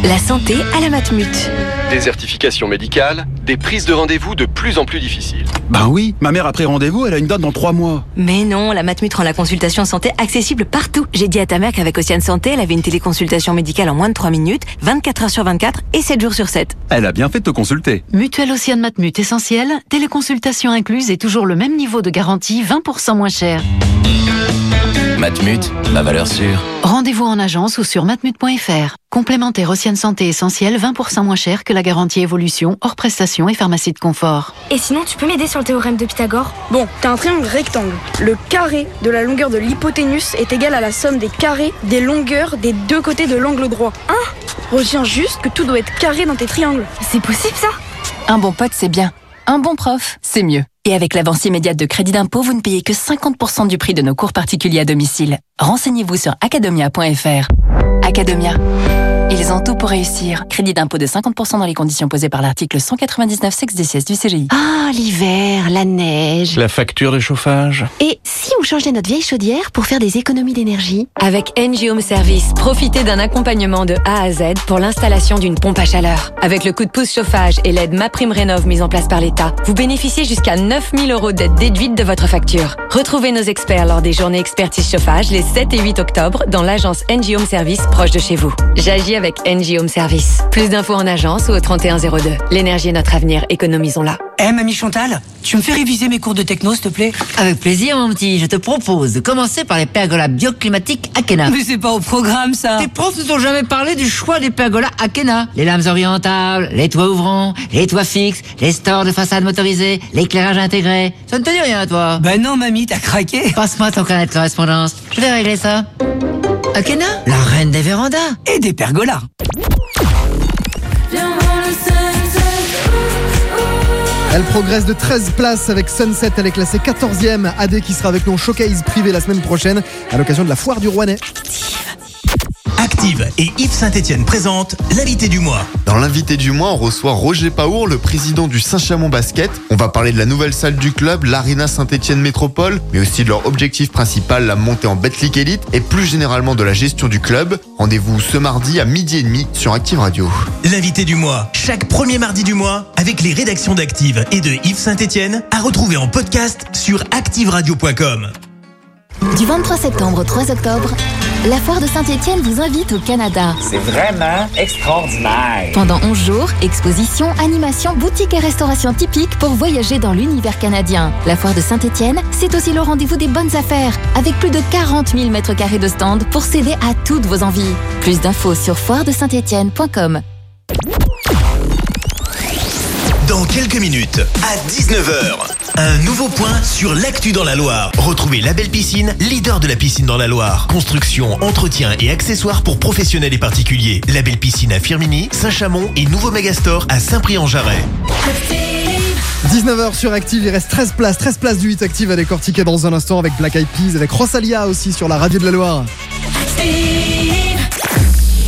La santé à la Matmut. Désertification médicale, des prises de rendez-vous de plus en plus difficiles. Ben oui, ma mère a pris rendez-vous, elle a une date dans trois mois. Mais non, la Matmut rend la consultation santé accessible partout. J'ai dit à ta mère qu'avec Océane Santé, elle avait une téléconsultation médicale en moins de 3 minutes, 24 heures sur 24 et 7 jours sur 7. Elle a bien fait de te consulter. Mutuelle Océane Matmut essentielle, téléconsultation incluse et toujours le même niveau de garantie, 20% moins cher. Matmut, la valeur sûre. Rendez-vous en agence ou sur matmut.fr. Complémentaire Océane Santé essentielle, 20% moins cher que la garantie évolution, hors prestation et pharmacie de confort. Et sinon, tu peux m'aider sur le théorème de Pythagore? Bon, t'as un triangle rectangle. Le carré de la longueur de l'hypoténuse est égal à la somme des carrés des longueurs des deux côtés de l'angle droit. Hein? Retiens juste que tout doit être carré dans tes triangles. C'est possible ça? Un bon pote, c'est bien. Un bon prof, c'est mieux. Et avec l'avance immédiate de crédit d'impôt, vous ne payez que 50% du prix de nos cours particuliers à domicile. Renseignez-vous sur academia.fr. Academia. Ils ont tout pour réussir. Crédit d'impôt de 50% dans les conditions posées par l'article 199 sexe du CGI. Ah, l'hiver, la neige. La facture de chauffage. Et si on changeait notre vieille chaudière pour faire des économies d'énergie? Avec NG Home Service, profitez d'un accompagnement de A à Z pour l'installation d'une pompe à chaleur. Avec le coup de pouce chauffage et l'aide MaPrimeRénov' mise en place par l'État, vous bénéficiez jusqu'à 9000 euros d'aide déduite de votre facture. Retrouvez nos experts lors des journées expertise chauffage les 7 et 8 octobre dans l'agence NG Home Service proche de chez vous. J'agis avec NG Home Service. Plus d'infos en agence ou au 3102. L'énergie est notre avenir, économisons-la. Eh, mamie Chantal, tu me fais réviser mes cours de techno, s'il te plaît? Avec plaisir, mon petit. Je te propose de commencer par les pergolas bioclimatiques Akena. Mais c'est pas au programme, ça Tes profs ne t'ont jamais parlé du choix des pergolas Akena. Les lames orientables, les toits ouvrants, les toits fixes, les stores de façade motorisés, l'éclairage intégré. Ça ne te dit rien, toi? Ben non, mamie, t'as craqué Passe-moi ton carnet de correspondance. Je vais régler ça. Akena, la reine des vérandas. Et des pergolas Elle progresse de 13 places avec Sunset. Elle est classée 14e. AD qui sera avec nous en showcase privé la semaine prochaine à l'occasion de la foire du Rouennais. Active et Yves Saint-Etienne présente l'invité du mois. Dans l'invité du mois, on reçoit Roger Paour, le président du Saint-Chamond Basket. On va parler de la nouvelle salle du club, l'Arena Saint-Etienne Métropole, mais aussi de leur objectif principal, la montée en Betclic Elite, et plus généralement de la gestion du club. Rendez-vous ce mardi à midi et demi sur Active Radio. L'invité du mois, chaque premier mardi du mois, avec les rédactions d'Active et de Yves Saint-Etienne, à retrouver en podcast sur activeradio.com. Du 23 septembre au 3 octobre, la foire de Saint-Étienne vous invite au Canada. C'est vraiment extraordinaire. Pendant 11 jours, exposition, animation, boutique et restauration typiques pour voyager dans l'univers canadien. La foire de Saint-Étienne, c'est aussi le rendez-vous des bonnes affaires, avec plus de 40 000 mètres carrés de stand pour céder à toutes vos envies. Plus d'infos sur foiredesaint-étienne.com. Dans quelques minutes, à 19h, un nouveau point sur l'actu dans la Loire. Retrouvez la belle piscine, leader de la piscine dans la Loire. Construction, entretien et accessoires pour professionnels et particuliers. La belle piscine à Firminy, Saint-Chamond et nouveau Megastore à Saint-Prix-en-Jarret. 19h sur Active, il reste 13 places, 13 places du 8 Active à décortiquer dans un instant avec Black Eyed Peas, avec Rosalia aussi sur la radio de la Loire.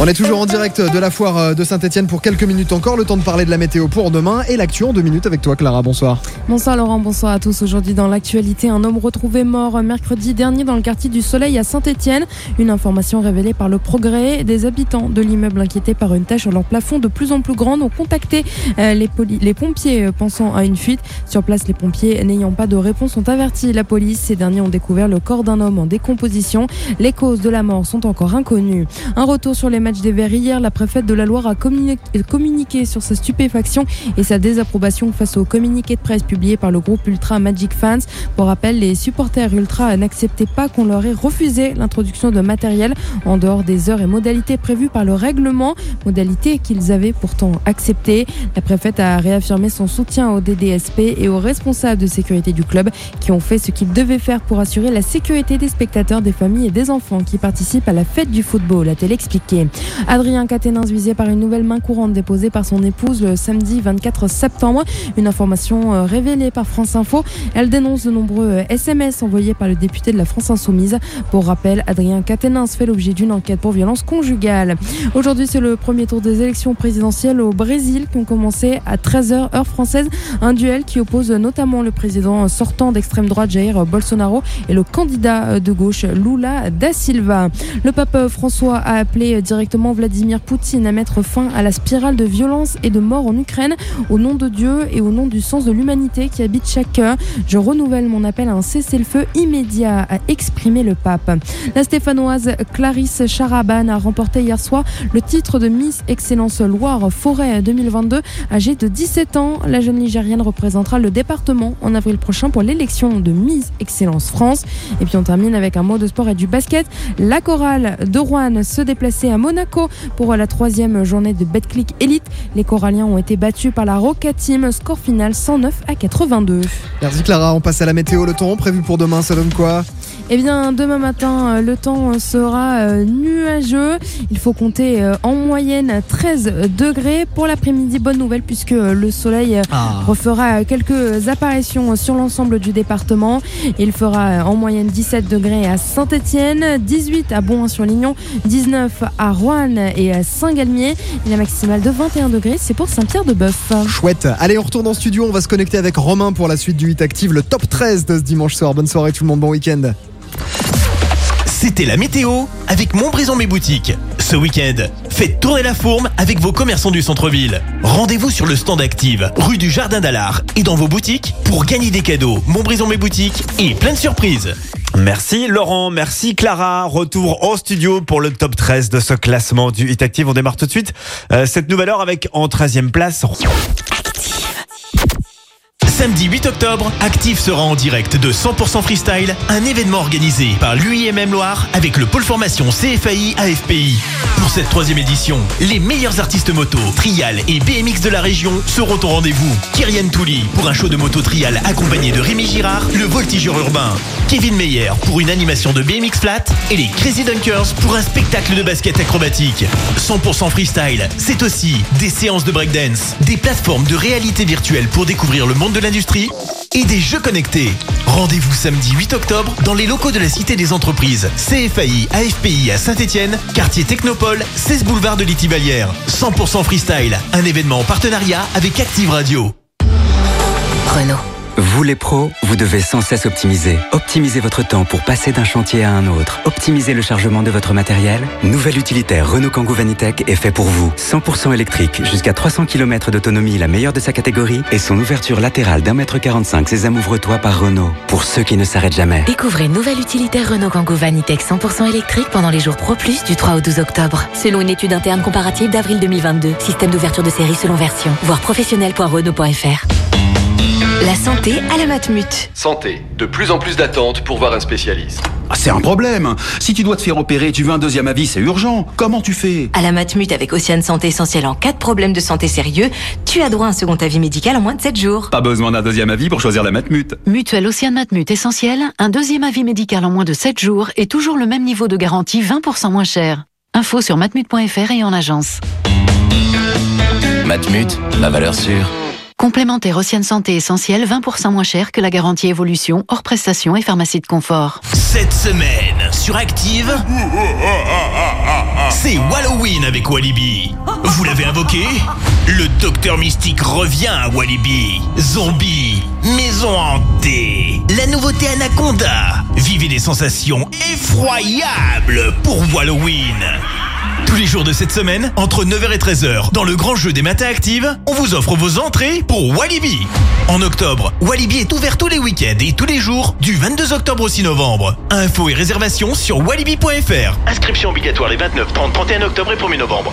On est toujours en direct de la foire de Saint-Etienne pour quelques minutes encore, le temps de parler de la météo pour demain et l'actu en deux minutes avec toi Clara, bonsoir. Bonsoir Laurent, bonsoir à tous. Aujourd'hui dans l'actualité, un homme retrouvé mort mercredi dernier dans le quartier du Soleil à Saint-Etienne. Une information révélée par le progrès. Des habitants de l'immeuble inquiétés par une tache sur leur plafond de plus en plus grande ont contacté euh, les, les, pompiers euh, pensant à une fuite. Sur place, les pompiers n'ayant pas de réponse ont averti la police. Ces derniers ont découvert le corps d'un homme en décomposition. Les causes de la mort sont encore inconnues. Un retour sur les Verts hier, la préfète de la Loire a communiqué sur sa stupéfaction et sa désapprobation face au communiqué de presse publié par le groupe Ultra Magic Fans. Pour rappel, les supporters Ultra n'acceptaient pas qu'on leur ait refusé l'introduction de matériel en dehors des heures et modalités prévues par le règlement, modalités qu'ils avaient pourtant acceptées. La préfète a réaffirmé son soutien au DDSP et aux responsables de sécurité du club qui ont fait ce qu'ils devaient faire pour assurer la sécurité des spectateurs, des familles et des enfants qui participent à la fête du football, a-t-elle expliqué. Adrien Caténins visé par une nouvelle main courante déposée par son épouse le samedi 24 septembre. Une information euh, révélée par France Info. Elle dénonce de nombreux SMS envoyés par le député de la France Insoumise. Pour rappel, Adrien Caténins fait l'objet d'une enquête pour violence conjugale. Aujourd'hui, c'est le premier tour des élections présidentielles au Brésil qui ont commencé à 13h heure française. Un duel qui oppose notamment le président sortant d'extrême droite Jair Bolsonaro et le candidat de gauche Lula da Silva. Le pape François a appelé directement Vladimir Poutine à mettre fin à la spirale de violence et de mort en Ukraine au nom de Dieu et au nom du sens de l'humanité qui habite chaque cœur. Je renouvelle mon appel à un cessez-le-feu immédiat, a exprimé le pape. La stéphanoise Clarisse Charaban a remporté hier soir le titre de Miss Excellence Loire Forêt 2022. Âgée de 17 ans, la jeune Ligérienne représentera le département en avril prochain pour l'élection de Miss Excellence France. Et puis on termine avec un mot de sport et du basket. La chorale de Rouen se déplaçait à Monaco pour la troisième journée de Betclic Elite. Les Coralliens ont été battus par la Roca Team. Score final 109 à 82. Merci Clara, on passe à la météo. Le temps prévu pour demain, ça donne quoi? Eh bien, demain matin, euh, le temps sera euh, nuageux. Il faut compter euh, en moyenne 13 degrés. Pour l'après-midi, bonne nouvelle puisque euh, le soleil euh, Ah. refera quelques apparitions sur l'ensemble du département. Il fera euh, en moyenne 17 degrés à Saint-Etienne, 18 à Bon-sur-Lignon, 19 à Roanne et à Saint-Galmier. Et la maximale de 21 degrés, c'est pour Saint-Pierre-de-Bœuf. Chouette. Allez, on retourne en studio. On va se connecter avec Romain pour la suite du 8 Active, le top 13 de ce dimanche soir. Bonne soirée tout le monde, bon week-end. C'était la météo avec Montbrison Mes Boutiques. Ce week-end, faites tourner la fourme avec vos commerçants du centre-ville. Rendez-vous sur le stand Active, rue du Jardin d'Alard et dans vos boutiques pour gagner des cadeaux. Montbrison Mes Boutiques et plein de surprises. Merci Laurent, merci Clara. Retour au studio pour le top 13 de ce classement du Hit Active. On démarre tout de suite euh, cette nouvelle heure avec en 13e place. Samedi 8 octobre, Active sera en direct de 100% Freestyle, un événement organisé par l'UIMM Loire avec le pôle formation CFAI AFPI. Pour cette troisième édition, les meilleurs artistes moto, trial et BMX de la région seront au rendez-vous. Kyrian Touli pour un show de moto trial accompagné de Rémi Girard, le voltigeur urbain. Kevin Meyer pour une animation de BMX flat et les Crazy Dunkers pour un spectacle de basket acrobatique. 100% freestyle, c'est aussi des séances de breakdance, des plateformes de réalité virtuelle pour découvrir le monde de et des jeux connectés. Rendez-vous samedi 8 octobre dans les locaux de la Cité des Entreprises, CFAI AFPI à Saint-Etienne, quartier Technopole, 16 boulevard de l'Itivalière. 100% freestyle, un événement en partenariat avec Active Radio. Renault. Vous les pros, vous devez sans cesse optimiser. Optimisez votre temps pour passer d'un chantier à un autre. Optimisez le chargement de votre matériel. Nouvel utilitaire Renault Kangoo Vanitech est fait pour vous. 100% électrique, jusqu'à 300 km d'autonomie, la meilleure de sa catégorie, et son ouverture latérale d'un mètre 45 Sésame ouvre-toi par Renault. Pour ceux qui ne s'arrêtent jamais. Découvrez nouvelle utilitaire Renault Kangoo Vanitech 100% électrique pendant les jours Pro Plus du 3 au 12 octobre. Selon une étude interne comparative d'avril 2022. Système d'ouverture de série selon version. Voir professionnel.renault.fr. La santé à la Matmut. Santé. De plus en plus d'attentes pour voir un spécialiste. Ah, c'est un problème. Si tu dois te faire opérer, tu veux un deuxième avis, c'est urgent. Comment tu fais? À la Matmut avec Océane Santé Essentielle en cas de problème de santé sérieux, tu as droit à un second avis médical en moins de 7 jours. Pas besoin d'un deuxième avis pour choisir la Matmut. Mutuelle Océane Matmut Essentiel, un deuxième avis médical en moins de 7 jours et toujours le même niveau de garantie 20% moins cher. Info sur matmut.fr et en agence. Matmut, la valeur sûre. Complémentaire Océane Santé Essentiel, 20% moins cher que la garantie évolution, hors prestation et pharmacie de confort. Cette semaine, sur Active, c'est Halloween avec Walibi. Vous l'avez invoqué? Le docteur mystique revient à Walibi. Zombie, maison hantée, la nouveauté Anaconda. Vivez des sensations effroyables pour Halloween. Tous les jours de cette semaine, entre 9h et 13h, dans le grand jeu des matins actives, on vous offre vos entrées pour Walibi. En octobre, Walibi est ouvert tous les week-ends et tous les jours, du 22 octobre au 6 novembre. Infos et réservations sur walibi.fr. Inscription obligatoire les 29, 30, 31 octobre et 1er novembre.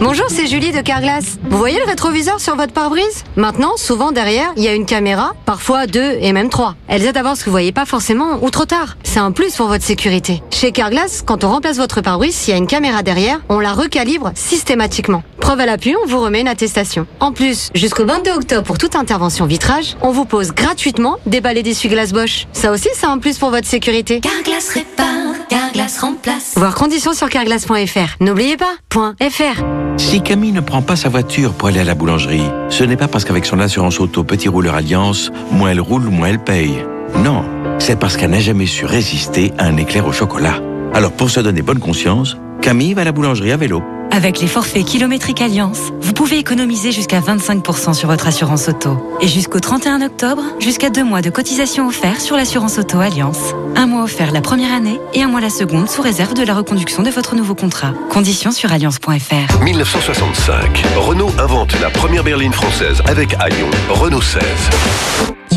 Bonjour, c'est Julie de Carglass. Vous voyez le rétroviseur sur votre pare-brise? Maintenant, souvent derrière, il y a une caméra, parfois deux et même trois. Elles aident à voir ce que vous voyez pas forcément ou trop tard. C'est un plus pour votre sécurité. Chez Carglass, quand on remplace votre pare-brise, s'il y a une caméra derrière, on la recalibre systématiquement. Preuve à l'appui, on vous remet une attestation. En plus, jusqu'au 22 octobre pour toute intervention vitrage, on vous pose gratuitement des balais d'essuie-glace Bosch. Ça aussi, c'est un plus pour votre sécurité. Carglass répare, Carglass remplace. Voir conditions sur carglass.fr. N'oubliez pas, point .fr. Si Camille ne prend pas sa voiture pour aller à la boulangerie, ce n'est pas parce qu'avec son assurance auto Petit Rouleur Alliance, moins elle roule, moins elle paye. Non, c'est parce qu'elle n'a jamais su résister à un éclair au chocolat. Alors pour se donner bonne conscience, Camille va à la boulangerie à vélo. Avec les forfaits kilométriques Alliance, vous pouvez économiser jusqu'à 25% sur votre assurance auto. Et jusqu'au 31 octobre, jusqu'à deux mois de cotisation offert sur l'assurance auto Alliance. Un mois offert la première année et un mois la seconde sous réserve de la reconduction de votre nouveau contrat. Conditions sur alliance.fr. 1965, Renault invente la première berline française avec à Lyon, Renault 16.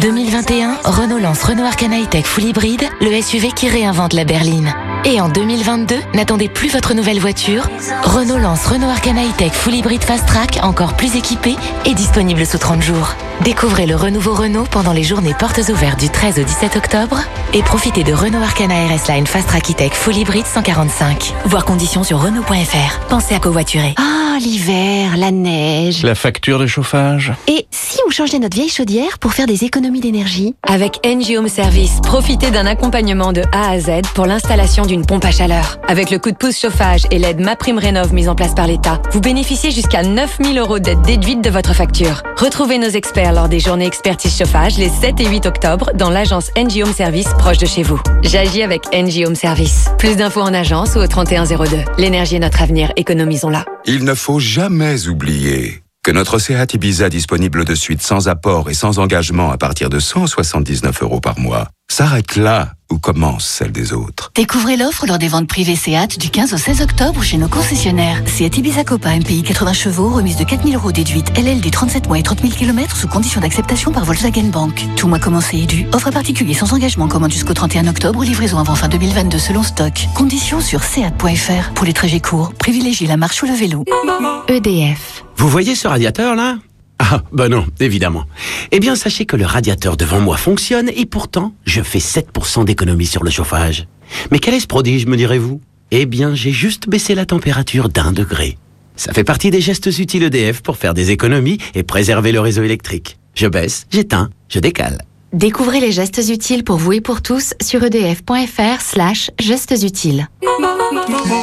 2021, Renault lance Renault Arcana E-Tech Full Hybride, le SUV qui réinvente la berline. Et en 2022, n'attendez plus votre nouvelle voiture. Renault lance Renault Arcana E-Tech Full Hybride Fast Track, encore plus équipé et disponible sous 30 jours. Découvrez le renouveau Renault pendant les journées portes ouvertes du 13 au 17 octobre et profitez de Renault Arcana RS Line Fast Track E-Tech Full Hybride 145. Voir conditions sur Renault.fr. Pensez à covoiturer. Ah, l'hiver, la neige. La facture de chauffage Et si ou changer notre vieille chaudière pour faire des économies d'énergie? Avec NG Home Service, profitez d'un accompagnement de A à Z pour l'installation d'une pompe à chaleur. Avec le coup de pouce chauffage et l'aide MaPrimeRénov' mise en place par l'État, vous bénéficiez jusqu'à 9000 euros d'aide déduite de votre facture. Retrouvez nos experts lors des journées expertise chauffage les 7 et 8 octobre dans l'agence NG Home Service proche de chez vous. J'agis avec NG Home Service. Plus d'infos en agence ou au 3102. L'énergie est notre avenir, économisons-la. Il ne faut jamais oublier que notre Seat Ibiza disponible de suite sans apport et sans engagement à partir de 179 euros par mois s'arrête là où commence celle des autres. Découvrez l'offre lors des ventes privées Seat du 15 au 16 octobre chez nos concessionnaires. Seat Ibiza Copa MPI 80 chevaux, remise de 4000 euros déduite, LLD 37 mois et 30 000 km sous condition d'acceptation par Volkswagen Bank. Tout mois commencé et dû. Offre particulier sans engagement commande jusqu'au 31 octobre, livraison avant fin 2022 selon stock. Conditions sur seat.fr. Pour les trajets courts, privilégiez la marche ou le vélo. EDF. Vous voyez ce radiateur là? Ah, ben non, évidemment. Eh bien, sachez que le radiateur devant moi fonctionne et pourtant, je fais 7% d'économie sur le chauffage. Mais quel est ce prodige, me direz-vous? Eh bien, j'ai juste baissé la température d'un degré. Ça fait partie des gestes utiles EDF pour faire des économies et préserver le réseau électrique. Je baisse, j'éteins, je décale. Découvrez les gestes utiles pour vous et pour tous sur edf.fr slash gestes utiles.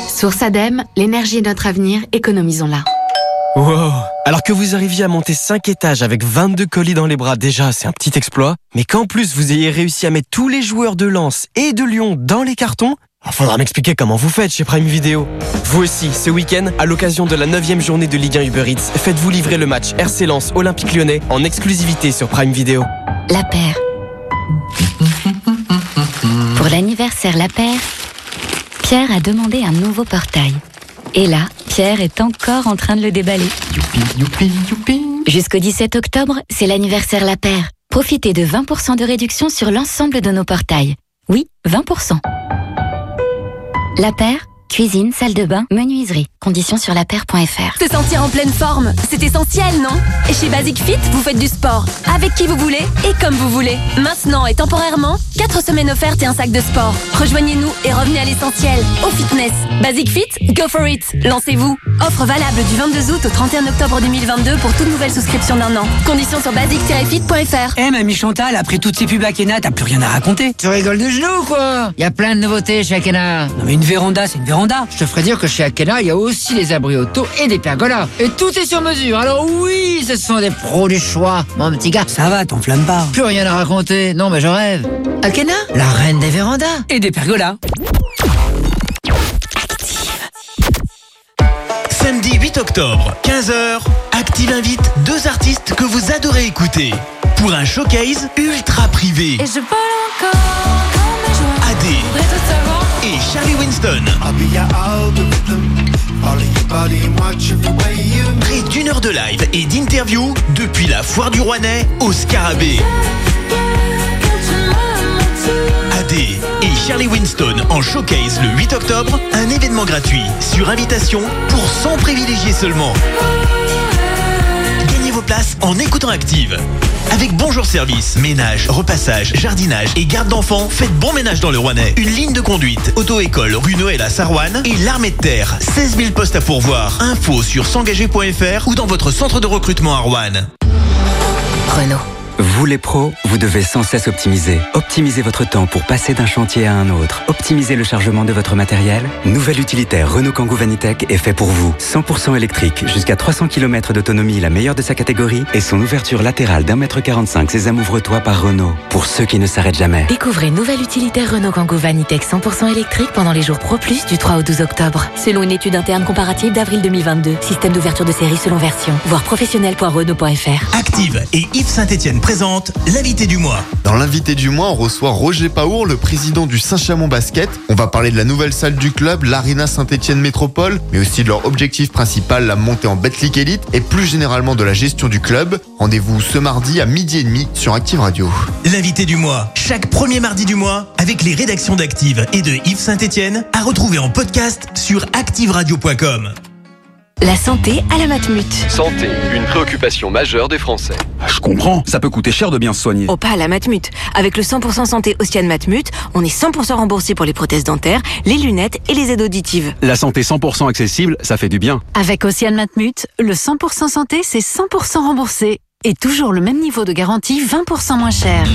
Source ADEME, l'énergie est notre avenir, économisons-la. Wow Alors que vous arriviez à monter 5 étages avec 22 colis dans les bras, déjà c'est un petit exploit, mais qu'en plus vous ayez réussi à mettre tous les joueurs de Lens et de Lyon dans les cartons, il faudra m'expliquer comment vous faites chez Prime Video. Vous aussi, ce week-end, à l'occasion de la 9 journée de Ligue 1 Uber Eats, faites-vous livrer le match RC Lens Olympique Lyonnais en exclusivité sur Prime Video. La paire. Pour l'anniversaire La paire, Pierre a demandé un nouveau portail. Et là, Pierre est encore en train de le déballer. Jusqu'au 17 octobre, c'est l'anniversaire La Paire. Profitez de 20% de réduction sur l'ensemble de nos portails. Oui, 20%. La Paire, cuisine, salle de bain, menuiserie. Conditions sur lapaire.fr. Se sentir en pleine forme, c'est essentiel, non? Et chez Basic Fit, vous faites du sport, avec qui vous voulez et comme vous voulez. Maintenant et temporairement, 4 semaines offertes et un sac de sport. Rejoignez-nous et revenez à l'essentiel, au fitness. Basic Fit, go for it Lancez-vous Offre valable du 22 août au 31 octobre 2022 pour toute nouvelle souscription d'un an. Conditions sur basic-fit.fr. Eh, mamie Chantal, après toutes ces pubs Akena, t'as plus rien à raconter. Tu rigoles de genoux, quoi? Il y a plein de nouveautés chez Akena. Non, mais une véranda, c'est une véranda. Je te ferais dire que chez Akena, il y a aussi des abris auto et des pergolas. Et tout est sur mesure. Alors oui, ce sont des pros du choix, mon petit gars. Ça va, t'enflamme pas. Plus rien à raconter. Non, mais je rêve. Akena, la reine des vérandas. Et des pergolas. Samedi 8 octobre, 15h, Active invite deux artistes que vous adorez écouter pour un showcase ultra privé. Et je vole encore Charlie Winston. Près d'une heure de live et d'interview depuis la foire du Rouennais au Scarabée. AD et Charlie Winston en showcase le 8 octobre, un événement gratuit sur invitation pour 100 privilégiés seulement. Places en écoutant Active. Avec Bonjour Service, ménage, repassage, jardinage et garde d'enfants, faites bon ménage dans le Rouennais. Une ligne de conduite, auto-école, rue Noël à Sarouane et l'armée de terre. 16 000 postes à pourvoir. Info sur s'engager.fr ou dans votre centre de recrutement à Rouen. Renault. Vous les pros, vous devez sans cesse optimiser. Optimisez votre temps pour passer d'un chantier à un autre. Optimisez le chargement de votre matériel. Nouvel utilitaire Renault Kangoo Vanitech est fait pour vous. 100% électrique, jusqu'à 300 km d'autonomie, la meilleure de sa catégorie, et son ouverture latérale d'un mètre 45 Sésame ouvre-toi par Renault. Pour ceux qui ne s'arrêtent jamais. Découvrez nouvelle utilitaire Renault Kangoo Vanitech 100% électrique pendant les jours Pro Plus du 3 au 12 octobre. Selon une étude interne comparative d'avril 2022. Système d'ouverture de série selon version. Voir professionnel.renault.fr. Active et Yves Saint-Etienne présente l'invité du mois. Dans l'invité du mois, on reçoit Roger Paour, le président du Saint-Chamond Basket. On va parler de la nouvelle salle du club, l'Arena Saint-Etienne Métropole, mais aussi de leur objectif principal, la montée en Betclic Elite, et plus généralement de la gestion du club. Rendez-vous ce mardi à midi et demi sur Active Radio. L'invité du mois, chaque premier mardi du mois, avec les rédactions d'Active et de Yves Saint-Etienne, à retrouver en podcast sur activeradio.com. La santé à la Matmut. Santé, une préoccupation majeure des Français. Je comprends, ça peut coûter cher de bien se soigner. Oh, pas à la Matmut. Avec le 100% santé Océane Matmut, on est 100% remboursé pour les prothèses dentaires, les lunettes et les aides auditives. La santé 100% accessible, ça fait du bien. Avec Océane Matmut, le 100% santé, c'est 100% remboursé. Et toujours le même niveau de garantie, 20% moins cher.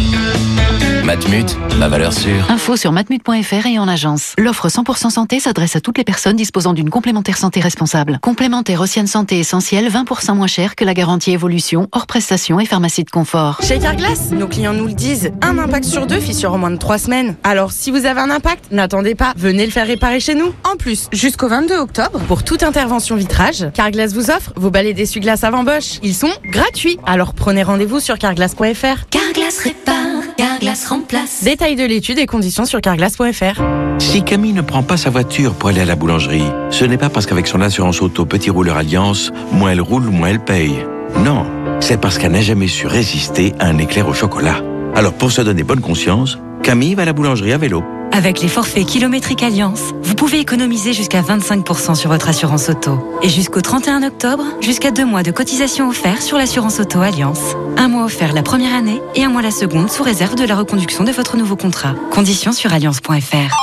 Matmut, ma valeur sûre. Info sur matmut.fr et en agence. L'offre 100% santé s'adresse à toutes les personnes disposant d'une complémentaire santé responsable. Complémentaire Oceane Santé essentielle, 20% moins cher que la garantie évolution, hors prestation et pharmacie de confort. Chez Carglass, nos clients nous le disent, un impact sur deux fissure en moins de 3 semaines. Alors si vous avez un impact, n'attendez pas, venez le faire réparer chez nous. En plus, jusqu'au 22 octobre, pour toute intervention vitrage, Carglass vous offre vos balais d'essuie-glace avant Bosch. Ils sont gratuits. Alors prenez rendez-vous sur carglass.fr. Carglass répare, Carglass remplace. Détails de l'étude et conditions sur carglass.fr. Si Camille ne prend pas sa voiture pour aller à la boulangerie, ce n'est pas parce qu'avec son assurance auto Petit Rouleur Alliance, moins elle roule, moins elle paye. Non, c'est parce qu'elle n'a jamais su résister à un éclair au chocolat. Alors pour se donner bonne conscience, Camille va à la boulangerie à vélo. Avec les forfaits kilométriques Alliance, vous pouvez économiser jusqu'à 25% sur votre assurance auto. Et jusqu'au 31 octobre, jusqu'à deux mois de cotisation offert sur l'assurance auto Alliance. Un mois offert la première année et un mois la seconde sous réserve de la reconduction de votre nouveau contrat. Conditions sur alliance.fr.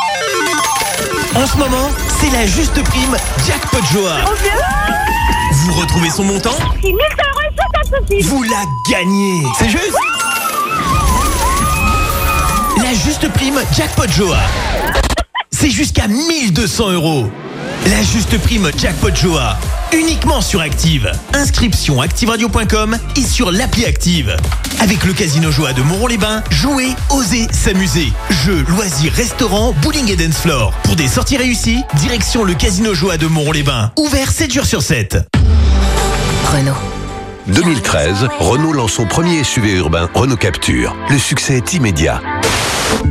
En ce moment, c'est la juste prime Jackpot Joa. Vous retrouvez son montant Vous la gagnez C'est juste La juste prime Jackpot Joa. C'est jusqu'à 1200 euros. La juste prime Jackpot Joa. Uniquement sur Active. Inscription activeradio.com et sur l'appli Active. Avec le Casino Joa de Montron-les-Bains, jouez, osez, s'amuser. Jeux, loisirs, restaurants, bowling et dance floor. Pour des sorties réussies, direction le Casino Joa de Montron-les-Bains. Ouvert 7 jours sur 7. Renault. 2013, Renault lance son premier SUV urbain, Renault Capture. Le succès est immédiat.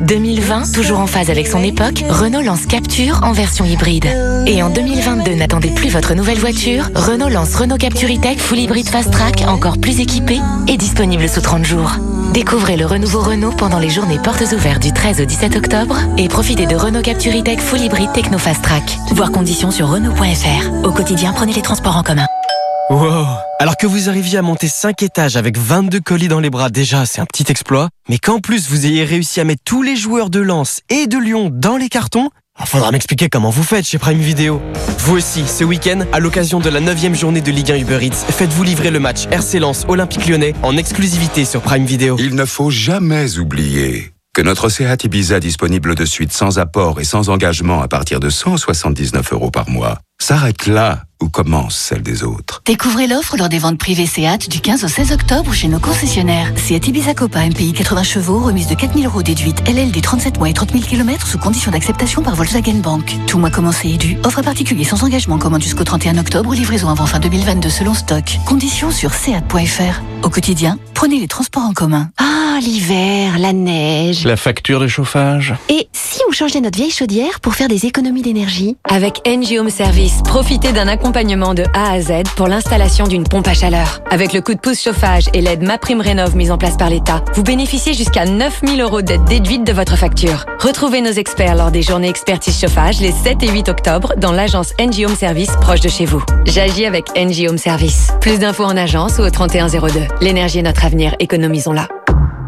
2020, toujours en phase avec son époque, Renault lance Capture en version hybride. Et en 2022, n'attendez plus votre nouvelle voiture, Renault lance Renault Capture E-Tech Full Hybrid Fast Track, encore plus équipé et disponible sous 30 jours. Découvrez le renouveau Renault pendant les journées portes ouvertes du 13 au 17 octobre et profitez de Renault Capture E-Tech Full Hybrid Techno Fast Track. Voir conditions sur Renault.fr. Au quotidien, prenez les transports en commun. Wow Alors que vous arriviez à monter 5 étages avec 22 colis dans les bras, déjà, c'est un petit exploit. Mais qu'en plus, vous ayez réussi à mettre tous les joueurs de Lens et de Lyon dans les cartons il faudra m'expliquer comment vous faites chez Prime Video. Vous aussi, ce week-end, à l'occasion de la 9 journée de Ligue 1 Uber Eats, faites-vous livrer le match RC Lens Olympique Lyonnais en exclusivité sur Prime Video. Il ne faut jamais oublier que notre Seat Ibiza disponible de suite sans apport et sans engagement à partir de 179 euros par mois s'arrête là où commence celle des autres. Découvrez l'offre lors des ventes privées Seat du 15 au 16 octobre chez nos concessionnaires. Seat Ibiza Copa MPI 80 chevaux, remise de 4000 euros déduite, LLD 37 mois et 30 000 km sous condition d'acceptation par Volkswagen Bank. Tout mois commencé et dû. Offre particulier sans engagement, commande jusqu'au 31 octobre, livraison avant fin 2022 selon stock. Conditions sur seat.fr. Au quotidien, prenez les transports en commun. Ah, l'hiver, la neige. La facture de chauffage. Et si on changeait notre vieille chaudière pour faire des économies d'énergie? Avec NG Home Service, profitez d'un accompagnement de A à Z pour l'installation d'une pompe à chaleur. Avec le coup de pouce chauffage et l'aide MaPrimeRénov' mise en place par l'État, vous bénéficiez jusqu'à 9000 euros d'aide déduite de votre facture. Retrouvez nos experts lors des journées expertise chauffage les 7 et 8 octobre dans l'agence NG Home Service proche de chez vous. J'agis avec NG Home Service. Plus d'infos en agence ou au 3102. L'énergie est notre avenir, économisons-la.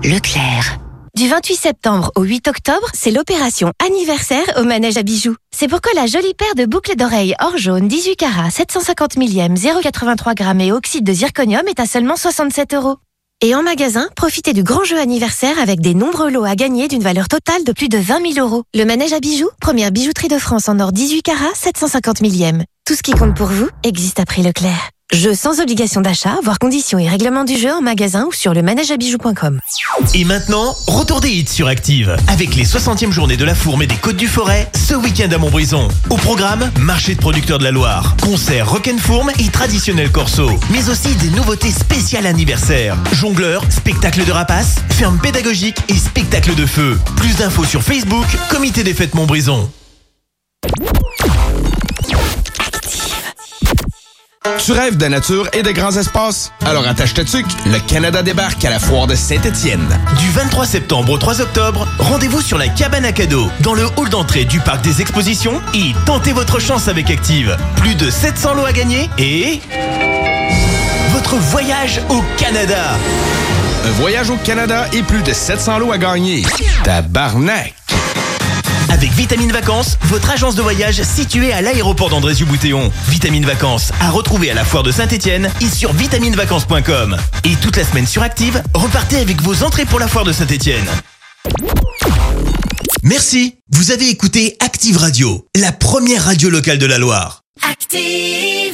Leclerc. Du 28 septembre au 8 octobre, c'est l'opération anniversaire au manège à bijoux. C'est pourquoi la jolie paire de boucles d'oreilles or jaune 18 carats 750 millième 0,83 grammes et oxyde de zirconium est à seulement 67 euros. Et en magasin, profitez du grand jeu anniversaire avec des nombreux lots à gagner d'une valeur totale de plus de 20 000 euros. Le manège à bijoux, première bijouterie de France en or 18 carats 750 millième. Tout ce qui compte pour vous existe à prix Leclerc. Jeu sans obligation d'achat, voir conditions et règlements du jeu en magasin ou sur le manègeabijoux.com. Et maintenant, retour des hits sur Active avec les 60e journées de la Fourme et des Côtes du Forêt ce week-end à Montbrison. Au programme, marché de producteurs de la Loire, concert rock'n'fourme et traditionnel corso, mais aussi des nouveautés spéciales anniversaire, jongleurs, spectacle de rapaces, ferme pédagogique et spectacle de feu. Plus d'infos sur Facebook, Comité des fêtes Montbrison. Tu rêves de nature et de grands espaces? Alors attache ta tuque, le Canada débarque à la foire de Saint-Étienne. Du 23 septembre au 3 octobre, rendez-vous sur la cabane à cadeaux, dans le hall d'entrée du parc des expositions et tentez votre chance avec Active. Plus de 700 lots à gagner et... Votre voyage au Canada. Un voyage au Canada et plus de 700 lots à gagner. Tabarnak! Avec Vitamine Vacances, votre agence de voyage située à l'aéroport d'Andrézieux-Boutéon. Vitamine Vacances, à retrouver à la foire de Saint-Etienne et sur vitaminevacances.com. Et toute la semaine sur Active, repartez avec vos entrées pour la foire de Saint-Etienne. Merci. Vous avez écouté Active Radio, la première radio locale de la Loire. Active